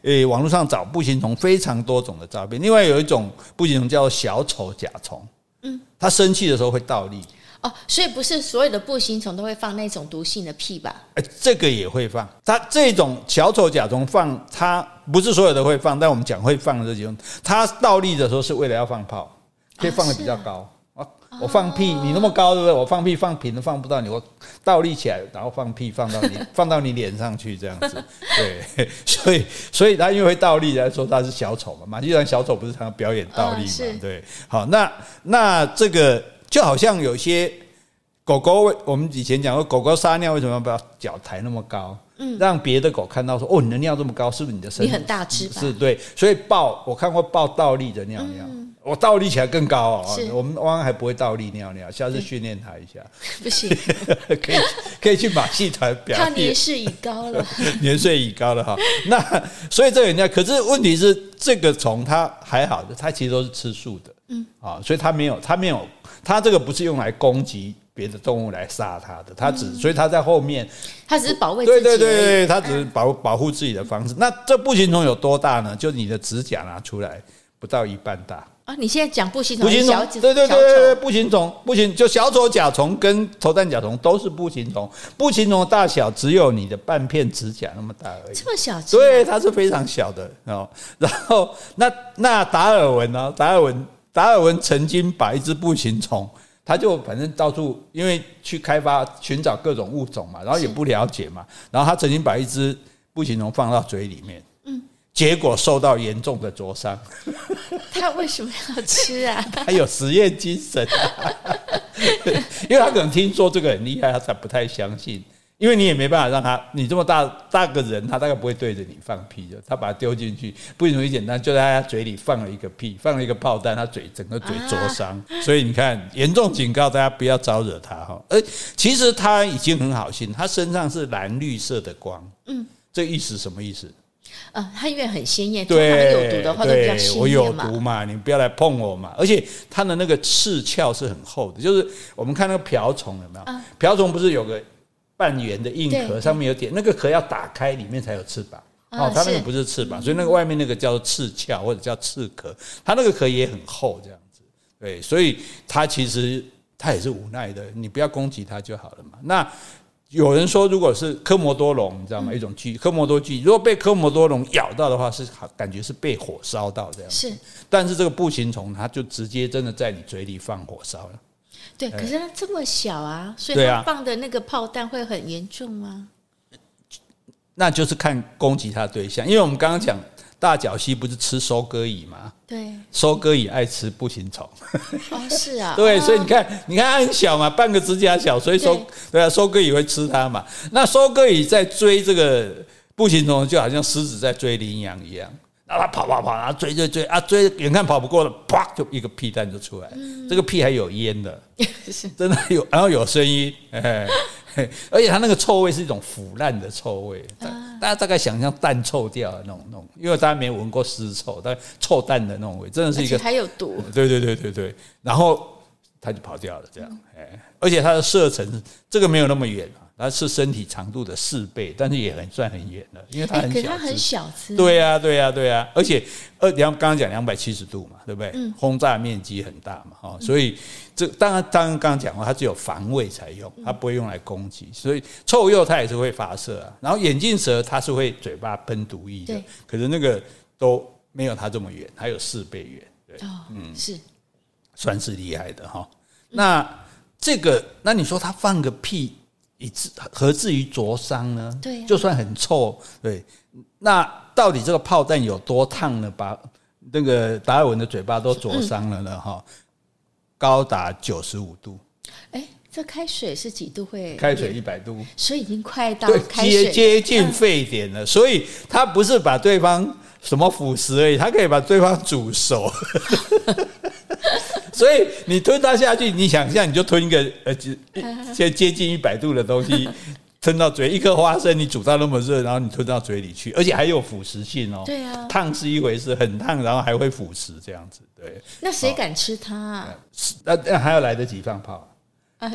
诶网络上找步行虫非常多种的照片。另外有一种步行虫叫做小丑甲虫，嗯，它生气的时候会倒立。哦，所以不是所有的步行虫都会放那种毒性的屁吧？哎，这个也会放。它这种小丑甲虫放，它不是所有的会放，但我们讲会放的这几种，它倒立的时候是为了要放炮，可以放的比较高。啊，我放屁，你那么高，对不对？我放屁放平都放不到你，我倒立起来，然后放屁放到你，放到你脸上去，这样子。对，所以所以他因为会倒立来说他是小丑嘛。马戏团小丑不是常常表演倒立嘛？对。好，那那这个。就好像有些狗狗，我们以前讲过，狗狗撒尿为什么要把脚抬那么高？嗯，让别的狗看到说，哦，你的尿这么高，是不是你的身体你很大只？是对，所以抱我看过抱倒立的尿尿，嗯、我倒立起来更高哦。我们汪汪还不会倒立尿尿，下次训练他一下。不行，可以可以去马戏团表演。他年事已高了，年岁已高了哈。那所以这个人家，可是问题是这个虫它还好的，它其实都是吃素的。嗯啊，所以它没有，它没有。它这个不是用来攻击别的动物来杀它的，它只所以它在后面，它只是保卫自己。对对对对，它只是保保护自己的方式。那这步行虫有多大呢？就你的指甲拿出来，不到一半大啊！你现在讲步行虫，步行虫，对对对对，步行虫，步行就小丑甲虫跟投弹甲虫都是步行虫。步行虫的大小只有你的半片指甲那么大而已，这么小？对，它是非常小的哦。然后那那达尔文呢？达尔文。达尔文曾经把一只步行虫，他就反正到处因为去开发寻找各种物种嘛，然后也不了解嘛，然后他曾经把一只步行虫放到嘴里面，嗯，结果受到严重的灼伤。他为什么要吃啊？他有实验精神啊，因为他可能听说这个很厉害，他才不太相信。因为你也没办法让他，你这么大大个人，他大概不会对着你放屁的。他把它丢进去，不容易简单，就在他嘴里放了一个屁，放了一个炮弹，他嘴整个嘴灼伤。啊、所以你看，严重警告大家不要招惹他哈。而其实他已经很好心，他身上是蓝绿色的光，嗯，这意思什么意思？呃，他因为很鲜艳，对，有毒的话都比较鲜艳嘛。我有毒嘛，你不要来碰我嘛。而且它的那个翅鞘是很厚的，就是我们看那个瓢虫有没有？啊、瓢虫不是有个？半圆的硬壳上面有点，那个壳要打开，里面才有翅膀。哦，它那个不是翅膀，所以那个外面那个叫做翅鞘或者叫翅壳，它那个壳也很厚，这样子。对，所以它其实它也是无奈的，你不要攻击它就好了嘛。那有人说，如果是科摩多龙，你知道吗？一种巨科摩多巨，如果被科摩多龙咬到的话，是感觉是被火烧到这样。是，但是这个步行虫，它就直接真的在你嘴里放火烧了。对，可是它这么小啊，所以它放的那个炮弹会很严重吗？那就是看攻击它的对象，因为我们刚刚讲大角蜥不是吃收割蚁吗？对，收割蚁爱吃步行虫。哦，是啊。对，所以你看，你看它很小嘛，半个指甲小，所以收对，对啊，收割蚁会吃它嘛。那收割蚁在追这个步行虫，就好像狮子在追羚羊一样。然后他跑跑跑，然后追追追啊追，眼看跑不过了，啪就一个屁弹就出来，嗯、这个屁还有烟的，真的有，然后有声音，哎，而且它那个臭味是一种腐烂的臭味，啊、大家大概想象蛋臭掉的那种那种，因为大家没闻过尸臭，但臭蛋的那种味，真的是一个还有毒，对对对对对，然后他就跑掉了，这样，哎，而且它的射程这个没有那么远啊。它是身体长度的四倍，但是也很算很远了，因为它很小，它很小只。对呀，对呀，对呀，而且二两刚刚讲两百七十度嘛，对不对？嗯。轰炸面积很大嘛，哈，所以这当然，当然刚刚讲过，它只有防卫才用，它不会用来攻击。所以臭鼬它也是会发射啊，然后眼镜蛇它是会嘴巴喷毒液的，可是那个都没有它这么远，它有四倍远。对，哦，嗯，是，算是厉害的哈。那这个，那你说它放个屁？以至何至于灼伤呢？对、啊，就算很臭，对，那到底这个炮弹有多烫呢？把那个达尔文的嘴巴都灼伤了呢？哈、嗯，高达九十五度。哎、欸，这开水是几度会？开水一百度，所以已经快到开接接近沸点了。嗯、所以他不是把对方什么腐蚀而已，他可以把对方煮熟。所以你吞它下去，你想象你就吞一个呃，接接近一百度的东西 吞到嘴，一颗花生你煮到那么热，然后你吞到嘴里去，而且还有腐蚀性哦。对啊，烫是一回事，很烫，然后还会腐蚀这样子。对，那谁敢吃它啊？那那还要来得及放炮？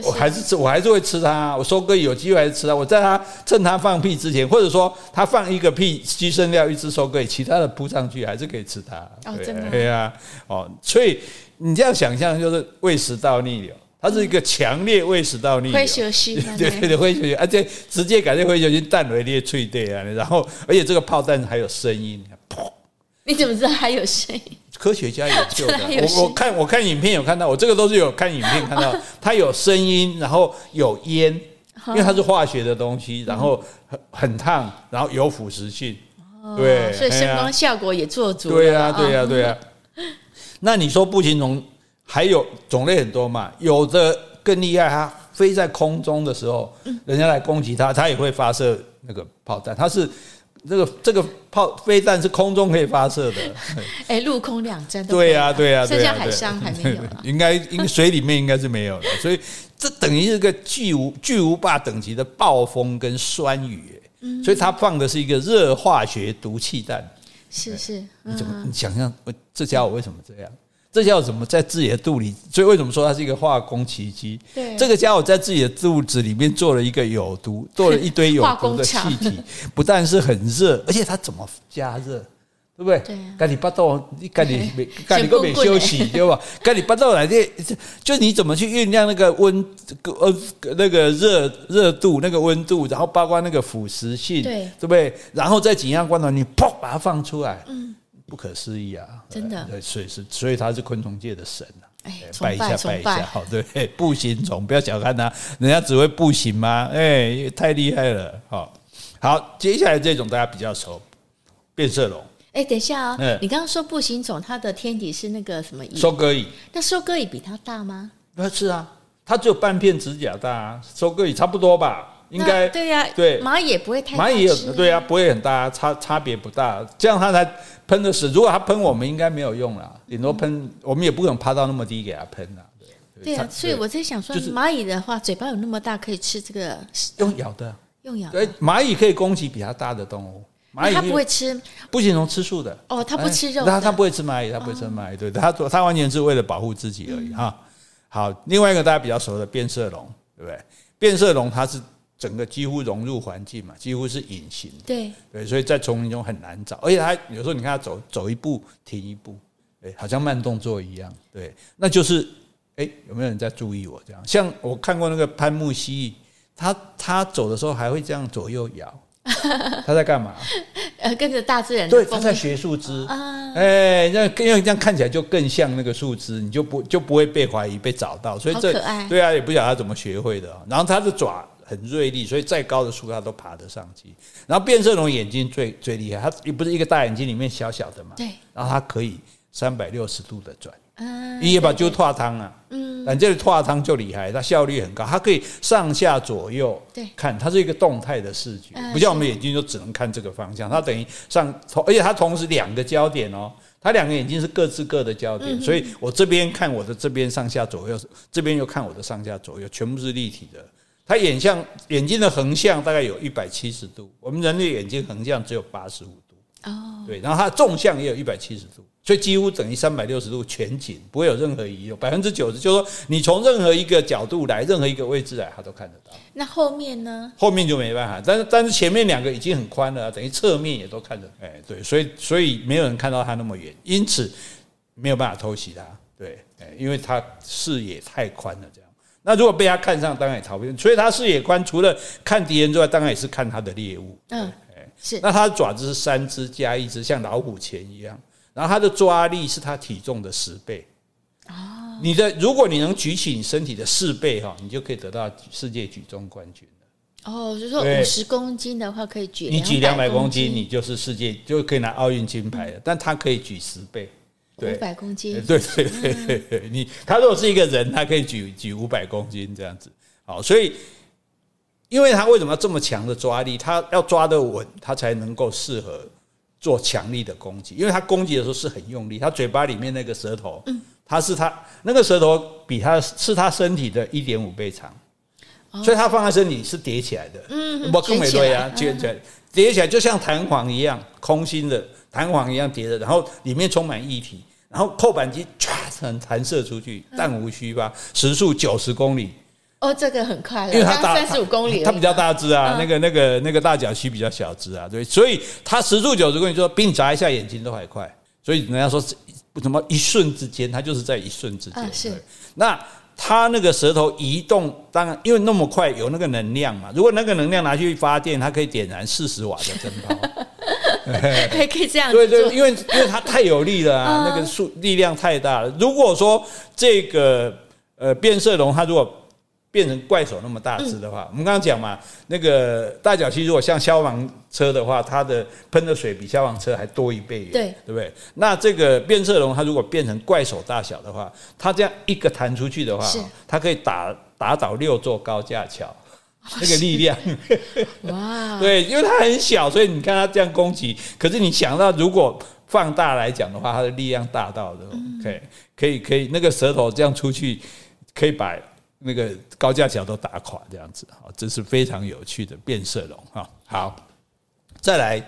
我还是吃，我还是会吃它。我收割有机会还是吃它。我在它趁它放屁之前，或者说它放一个屁，牺牲掉一只收割，其他的扑上去还是可以吃它。哦，真的？对呀，哦，所以。你这样想象就是胃食道逆流，它是一个强烈胃食道逆流。会休息，对对对，会休息，而且直接感觉会休息，弹回裂脆对啊，然后而且这个炮弹还有声音，砰！你怎么知道还有声音？科学家有救的。我我看我看影片有看到，我这个都是有看影片看到，它有声音，然后有烟，因为它是化学的东西，然后很很烫，然后有腐蚀性，对，所以声光效果也做足了。对呀，对呀，对呀。那你说步行虫还有种类很多嘛？有的更厉害，它飞在空中的时候，人家来攻击它，它也会发射那个炮弹。它是这个这个炮飞弹是空中可以发射的。哎，陆空两战都对呀，对呀，剩下海上还没有 了。应该应水里面应该是没有的，所以这等于是个巨无巨无霸等级的暴风跟酸雨。所以它放的是一个热化学毒气弹。是是，你怎么你想象这家伙为什么这样？这家伙怎么在自己的肚里？所以为什么说它是一个化工奇迹？对，这个家伙在自己的肚子里面做了一个有毒，做了一堆有毒的 气体，不但是很热，而且它怎么加热？对不对？对，赶紧巴豆，你赶紧没赶紧都没休息，对吧？赶紧巴豆来这，就你怎么去酝酿那个温呃那个热热度那个温度，然后包括那个腐蚀性，对对不对？然后在紧要关头，你砰把它放出来，嗯，不可思议啊！真的，对，所以是所以他是昆虫界的神啊！哎，拜一下拜一下，好，对，步行虫不要小看它，人家只会步行吗？哎，太厉害了！好，好，接下来这种大家比较熟，变色龙。哎，等一下啊、哦！嗯、你刚刚说步行虫，它的天敌是那个什么蚁？收割蚁。那收割蚁比它大吗？那是啊，它只有半片指甲大啊。收割蚁差不多吧？应该对呀，对蚂蚁也不会太蚂蚁有对啊，不会很大，差差别不大，这样它才喷的死。如果它喷我们，应该没有用了，顶多喷我们也不可能趴到那么低给它喷了。对啊，所以我在想说，蚂蚁的话，嘴巴有那么大，可以吃这个用咬的，用咬。对，蚂蚁可以攻击比它大的动物。蚂蚁它不会吃，不行，从吃素的。哦，它不吃肉。它它不会吃蚂蚁，它不会吃蚂蚁。对，它它完全是为了保护自己而已哈。好，另外一个大家比较熟的变色龙，对不对？变色龙它是整个几乎融入环境嘛，几乎是隐形。对对，所以在丛林中很难找，而且它有时候你看它走走一步停一步，哎，好像慢动作一样。对，那就是。哎，有没有人在注意我？这样像我看过那个潘木蜥蜴，他他走的时候还会这样左右摇，他在干嘛？呃，跟着大自然。对，他在学树枝啊。哎，那因为这样看起来就更像那个树枝，你就不就不会被怀疑被找到。所以这对啊，也不晓得他怎么学会的。然后他的爪很锐利，所以再高的树它都爬得上去。然后变色龙眼睛最最厉害，它也不是一个大眼睛里面小小的嘛。对。然后它可以三百六十度的转。你也把就拓汤啊，嗯，但这里拓汤就厉害，它效率很高，它可以上下左右看，它是一个动态的视觉，不像我们眼睛就只能看这个方向，它等于上，而且它同时两个焦点哦，它两个眼睛是各自各的焦点，所以我这边看我的这边上下左右，这边又看我的上下左右，全部是立体的。它眼向眼睛的横向大概有一百七十度，我们人类眼睛横向只有八十五度哦，对，然后它纵向也有一百七十度。所以几乎等于三百六十度全景，不会有任何遗漏，百分之九十，就是说你从任何一个角度来，任何一个位置来，它都看得到。那后面呢？后面就没办法，但是但是前面两个已经很宽了，等于侧面也都看得。哎，对，所以所以没有人看到它那么远，因此没有办法偷袭它。对，哎，因为它视野太宽了，这样。那如果被他看上，当然也逃不掉。所以他视野宽，除了看敌人之外，当然也是看他的猎物。嗯，哎，是。那他的爪子是三只加一只，像老虎钳一样。然后他的抓力是他体重的十倍，哦，你的如果你能举起你身体的四倍哈，你就可以得到世界举重冠军了。哦，就是说五十公斤的话可以举，你举两百公斤，你就是世界就可以拿奥运金牌了。但他可以举十倍，五百公斤，对对对对，你他如果是一个人，他可以举举五百公斤这样子。好，所以因为他为什么要这么强的抓力？他要抓得稳，他才能够适合。做强力的攻击，因为他攻击的时候是很用力，他嘴巴里面那个舌头，嗯，他是他那个舌头比他是他身体的一点五倍长，所以他放在身体是叠起来的，嗯，我更美对啊，卷起来。叠起来就像弹簧一样，空心的弹簧一样叠的，然后里面充满液体，然后扣板机唰弹弹射出去，弹无虚发，时速九十公里。哦，这个很快了，因为它大三十五公里，它比较大只啊，嗯、那个那个那个大角蜥比较小只啊，对，所以它时速九十公里，就说比你眨一下眼睛都还快，所以人家说什么一瞬之间，它就是在一瞬之间。啊、是，那它那个舌头移动，当然因为那么快，有那个能量嘛，如果那个能量拿去发电，它可以点燃四十瓦的灯泡，还可以这样。对对，因为因为它太有力了啊，那个数力量太大了。如果说这个呃变色龙，它如果变成怪手那么大只的话，嗯、我们刚刚讲嘛，那个大脚蜥如果像消防车的话，它的喷的水比消防车还多一倍，对，对不对？那这个变色龙它如果变成怪手大小的话，它这样一个弹出去的话，它可以打打倒六座高架桥，那个力量，哇，对，因为它很小，所以你看它这样攻击，可是你想到如果放大来讲的话，它的力量大到的，可以可以可以，那个舌头这样出去可以把。那个高架桥都打垮这样子，啊，这是非常有趣的变色龙哈。好，再来，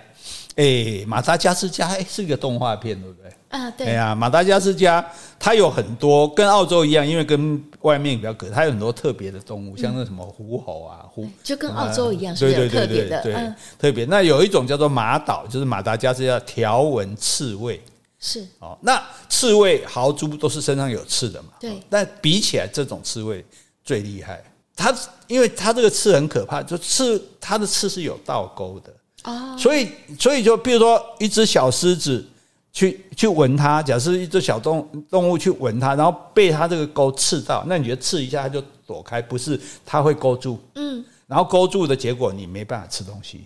哎，马达加斯加是一个动画片，对不对？啊，对。哎呀，马达加斯加它有很多跟澳洲一样，因为跟外面比较隔，它有很多特别的动物，像那什么狐猴啊，狐就跟澳洲一样，是有特别的，对，特别。那有一种叫做马岛，就是马达加斯加条纹刺猬。是哦，那刺猬、豪猪都是身上有刺的嘛？对。但比起来，这种刺猬。最厉害，它因为它这个刺很可怕，就刺它的刺是有倒钩的哦，所以所以就比如说一只小狮子去去闻它，假设一只小动动物去闻它，然后被它这个钩刺到，那你觉得刺一下它就躲开？不是，它会勾住，嗯，然后勾住的结果你没办法吃东西，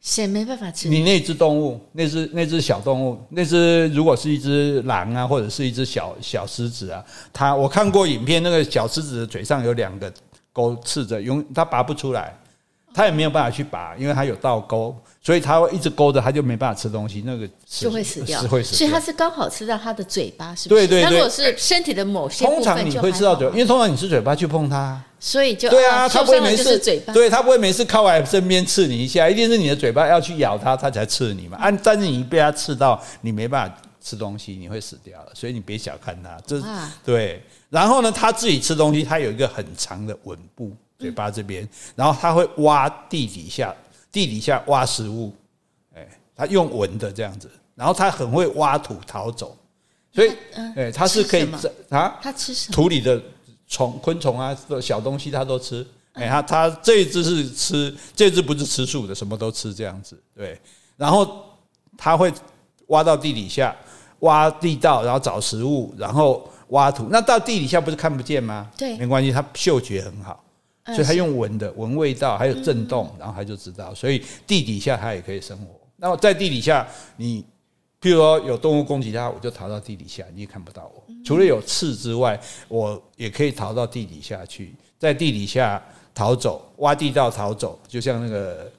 谁没办法吃？你那只动物，那只那只小动物，那只如果是一只狼啊，或者是一只小小狮子啊，它我看过影片，那个小狮子的嘴上有两个钩刺着，永它拔不出来，它也没有办法去拔，因为它有倒钩，所以它会一直勾着，它就没办法吃东西，那个就会死掉，是会死掉。所以它是刚好吃到它的嘴巴，是不是？对对对。如果是身体的某些，通常你会吃到嘴，因为通常你是嘴巴去碰它，所以就对啊，它不会没事。嘴巴，对，它不会没事靠来身边刺你一下，一定是你的嘴巴要去咬它，它才刺你嘛。啊，但是你被它刺到，你没办法吃东西，你会死掉了。所以你别小看它，这对。然后呢，它自己吃东西，它有一个很长的吻部。嘴巴这边，然后它会挖地底下，地底下挖食物，哎，它用闻的这样子，然后它很会挖土逃走，所以，哎，它是可以啊，它吃什么？土里的虫、昆虫啊，小东西它都吃。哎，它它这一只是吃，这只不是吃素的，什么都吃这样子，对。然后它会挖到地底下，挖地道，然后找食物，然后挖土。那到地底下不是看不见吗？对，没关系，它嗅觉很好。所以他用闻的闻味道，还有震动，然后他就知道。所以地底下它也可以生活。那么在地底下，你譬如说有动物攻击它，我就逃到地底下，你也看不到我。除了有刺之外，我也可以逃到地底下去，在地底下逃走，挖地道逃走，就像那个。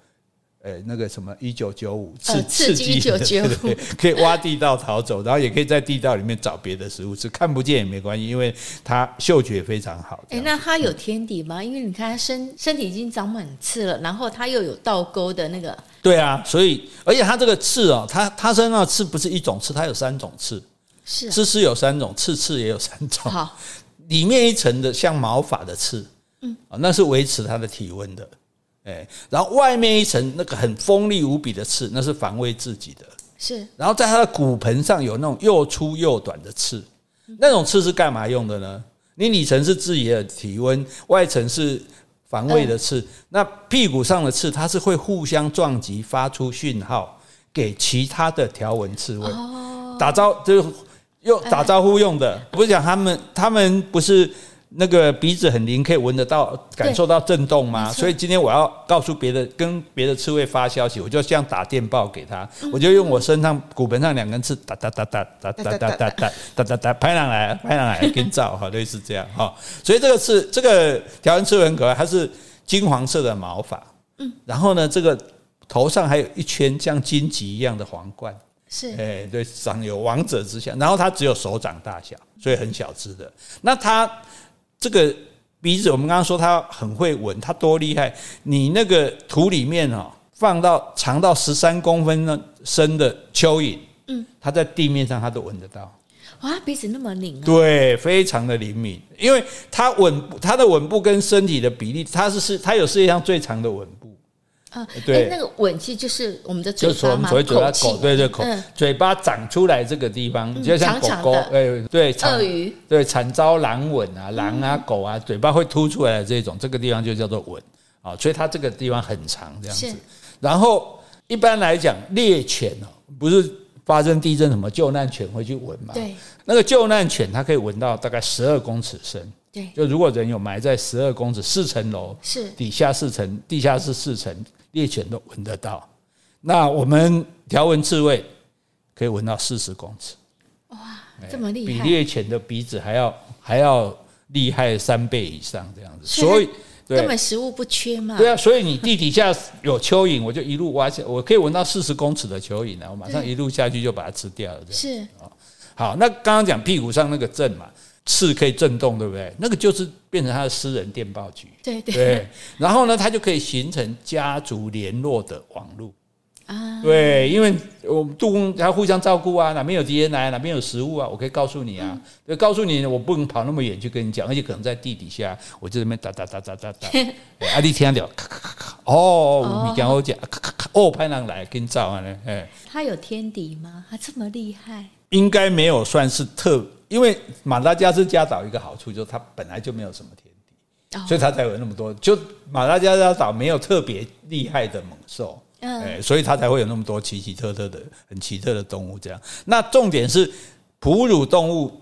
呃，那个什么一九九五刺刺激一九九五，可以挖地道逃走，然后也可以在地道里面找别的食物吃，看不见也没关系，因为它嗅觉非常好。哎，那它有天敌吗？因为你看它身身体已经长满刺了，然后它又有倒钩的那个。对啊，所以而且它这个刺哦，它它身上的刺不是一种刺，它有三种刺。是，刺刺有三种，刺刺也有三种。好，里面一层的像毛发的刺，嗯，啊，那是维持它的体温的。哎，然后外面一层那个很锋利无比的刺，那是防卫自己的。是，然后在它的骨盆上有那种又粗又短的刺，那种刺是干嘛用的呢？你里层是自己的体温，外层是防卫的刺。那屁股上的刺，它是会互相撞击，发出讯号给其他的条纹刺猬，打招就用打招呼用的。不是讲他们，他们不是。那个鼻子很灵，可以闻得到、感受到震动吗？所以今天我要告诉别的、跟别的刺猬发消息，我就这样打电报给他，我就用我身上骨盆上两根刺哒哒哒哒哒哒哒哒哒哒哒哒拍上来，拍上来跟照哈，类似这样哈。所以这个刺，这个条纹刺猬很可爱，它是金黄色的毛发，嗯，然后呢，这个头上还有一圈像荆棘一样的皇冠，是，哎，对，长有王者之相。然后它只有手掌大小，所以很小只的。那它。这个鼻子，我们刚刚说它很会闻，它多厉害！你那个土里面哦，放到长到十三公分的深的蚯蚓，嗯，它在地面上它都闻得到。哇，鼻子那么灵啊！对，非常的灵敏，因为它吻它的吻部跟身体的比例，它是是它有世界上最长的吻部。啊，对，那个吻器就是我们的嘴巴嘛，所谓嘴巴口，对对口，嘴巴长出来这个地方，就像狗狗，哎，对，鳄鱼，对，惨遭狼吻啊，狼啊，狗啊，嘴巴会凸出来的这种，这个地方就叫做吻啊，所以它这个地方很长，这样子。然后一般来讲，猎犬哦，不是发生地震什么救难犬会去闻嘛？对，那个救难犬它可以闻到大概十二公尺深。对，就如果人有埋在十二公尺四层楼，是底下四层，地下室四层。猎犬都闻得到，那我们条纹刺猬可以闻到四十公尺，哇，这么厉害！比猎犬的鼻子还要还要厉害三倍以上这样子，所以根本食物不缺嘛。对啊，所以你地底下有蚯蚓，我就一路挖下，我可以闻到四十公尺的蚯蚓啊，我马上一路下去就把它吃掉了。是好，那刚刚讲屁股上那个震嘛。刺可以震动，对不对？那个就是变成他的私人电报局。对对，对。然后呢，他就可以形成家族联络的网络啊。对，因为我们杜公要互相照顾啊，哪边有敌人来，哪边有食物啊，我可以告诉你啊。对，告诉你，我不能跑那么远去跟你讲，而且可能在地底下，我就这边哒哒哒哒哒哒。阿弟听到咔咔咔咔，哦，你讲我讲咔咔咔，哦，派人来跟你照啊呢。哎，他有天敌吗？他这么厉害？应该没有，算是特。因为马达加斯加岛一个好处就是它本来就没有什么天敌，所以它才有那么多。就马达加斯加岛没有特别厉害的猛兽，哎，所以它才会有那么多奇奇特特的、很奇特的动物。这样，那重点是哺乳动物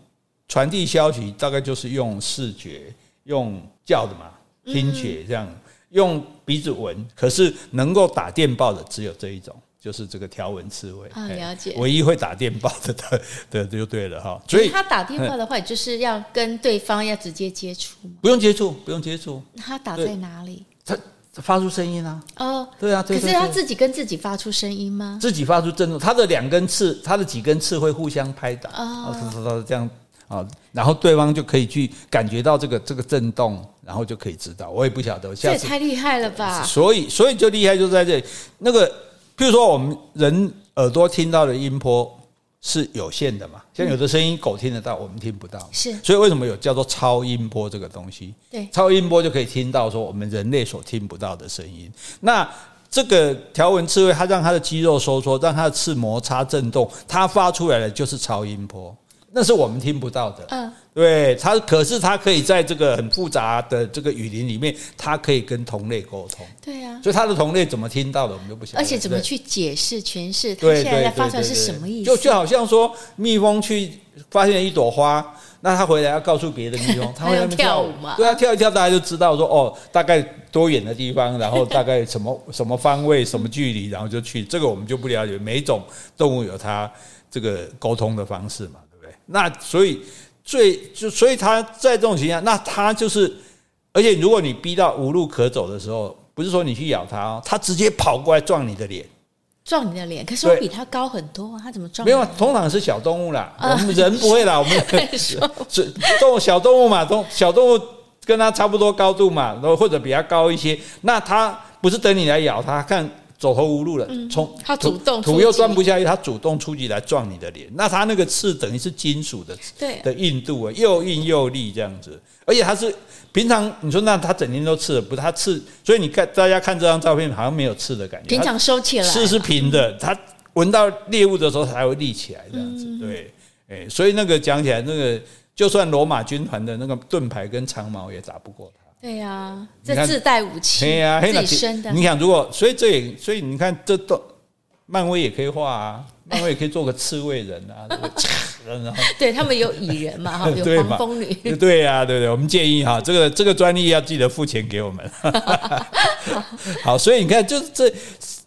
传递消息，大概就是用视觉、用叫的嘛，听觉这样，用鼻子闻。可是能够打电报的只有这一种。就是这个条纹刺猬啊，了解。唯一会打电报的，对，就对了哈。所以他打电话的话，就是要跟对方要直接接触，不用接触，不用接触。他打在哪里？他发出声音啊。哦，对啊，对对对，可是他自己跟自己发出声音吗？自己发出震动，他的两根刺，他的几根刺会互相拍打，哦，这样啊，然后对方就可以去感觉到这个这个震动，然后就可以知道。我也不晓得，这也太厉害了吧！所以，所以就厉害就在这里，那个，譬如说我们人耳朵听到的音波。是有限的嘛？像有的声音狗听得到，我们听不到。是，所以为什么有叫做超音波这个东西？对，超音波就可以听到说我们人类所听不到的声音。那这个条纹刺猬，它让它的肌肉收缩，让它的刺摩擦震动，它发出来的就是超音波。那是我们听不到的，嗯，对，它可是它可以在这个很复杂的这个雨林里面，它可以跟同类沟通，对啊，所以它的同类怎么听到的，我们就不晓得，而且怎么去解释诠释，它现在在发出来是什么意思？就就好像说，蜜蜂去发现一朵花，那它回来要告诉别的蜜蜂，它会跳舞嘛？对啊，跳一跳，大家就知道说，哦，大概多远的地方，然后大概什么什么方位、什么距离，然后就去。这个我们就不了解，每一种动物有它这个沟通的方式嘛。对不对那所以最就所以他在这种情况下，那他就是，而且如果你逼到无路可走的时候，不是说你去咬他哦，他直接跑过来撞你的脸，撞你的脸。可是我比他高很多，他怎么撞？没有，通常是小动物啦，我们人不会啦，我们 是动物小动物嘛，动小动物跟他差不多高度嘛，然后或者比他高一些，那他不是等你来咬他看。走投无路了，从他主动土又钻不下去，他主动出击来撞你的脸，那他那个刺等于是金属的，对。的硬度啊，又硬又利这样子，而且他是平常你说那他整天都刺的，不是他刺，所以你看大家看这张照片好像没有刺的感觉，平常收起来，刺是平的，他闻到猎物的时候才会立起来这样子，对，哎，所以那个讲起来，那个就算罗马军团的那个盾牌跟长矛也打不过他。对呀、啊，这自带武器，对呀，自己生的。你想，如果所以这也所以你看，这都漫威也可以画啊，漫威也可以做个刺猬人啊，然后对他们有蚁人嘛，哈，有黄蜂女，对呀、啊，对对，我们建议哈，这个这个专利要记得付钱给我们。好，所以你看，就是这。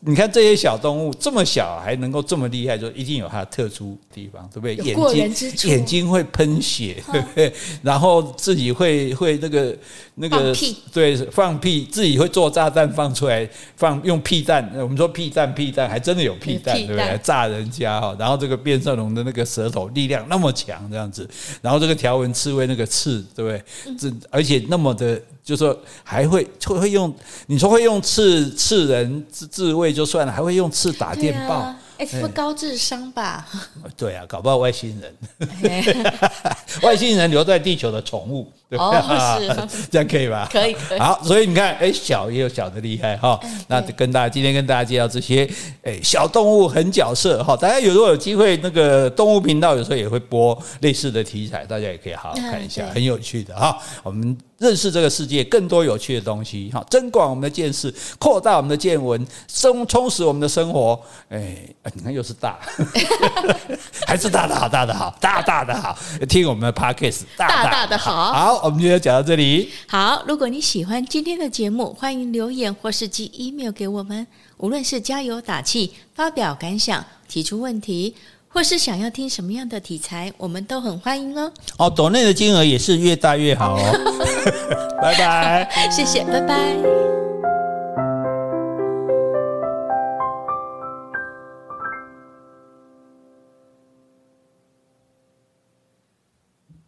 你看这些小动物这么小还能够这么厉害，就一定有它的特殊地方，对不对？眼睛眼睛会喷血，对不对？然后自己会会那个那个对放屁，自己会做炸弹放出来，放用屁弹。我们说屁弹屁弹，还真的有屁弹，对不对？炸人家哈。然后这个变色龙的那个舌头力量那么强，这样子。然后这个条纹刺猬那个刺，对不对？这而且那么的。就说还会会会用，你说会用刺刺人自自卫就算了，还会用刺打电报。哎，是不是高智商吧？对啊，搞不好外星人，外星人留在地球的宠物，对吧？哦，是这样可以吧？可以，可以。好，所以你看，哎，小也有小的厉害哈。那跟大家今天跟大家介绍这些，哎，小动物很角色哈。大家有如果有机会，那个动物频道有时候也会播类似的题材，大家也可以好好看一下，很有趣的哈。我们。认识这个世界更多有趣的东西，哈，增广我们的见识，扩大我们的见闻，充充实我们的生活。哎，你看又是大，还是大的好，大的好，大大的好。听我们的 Podcast，大大，大的好。好，我们今天讲到这里。好，如果你喜欢今天的节目，欢迎留言或是寄 email 给我们。无论是加油打气、发表感想、提出问题。或是想要听什么样的题材，我们都很欢迎哦。哦，抖内的金额也是越大越好哦。拜拜，谢谢，拜拜。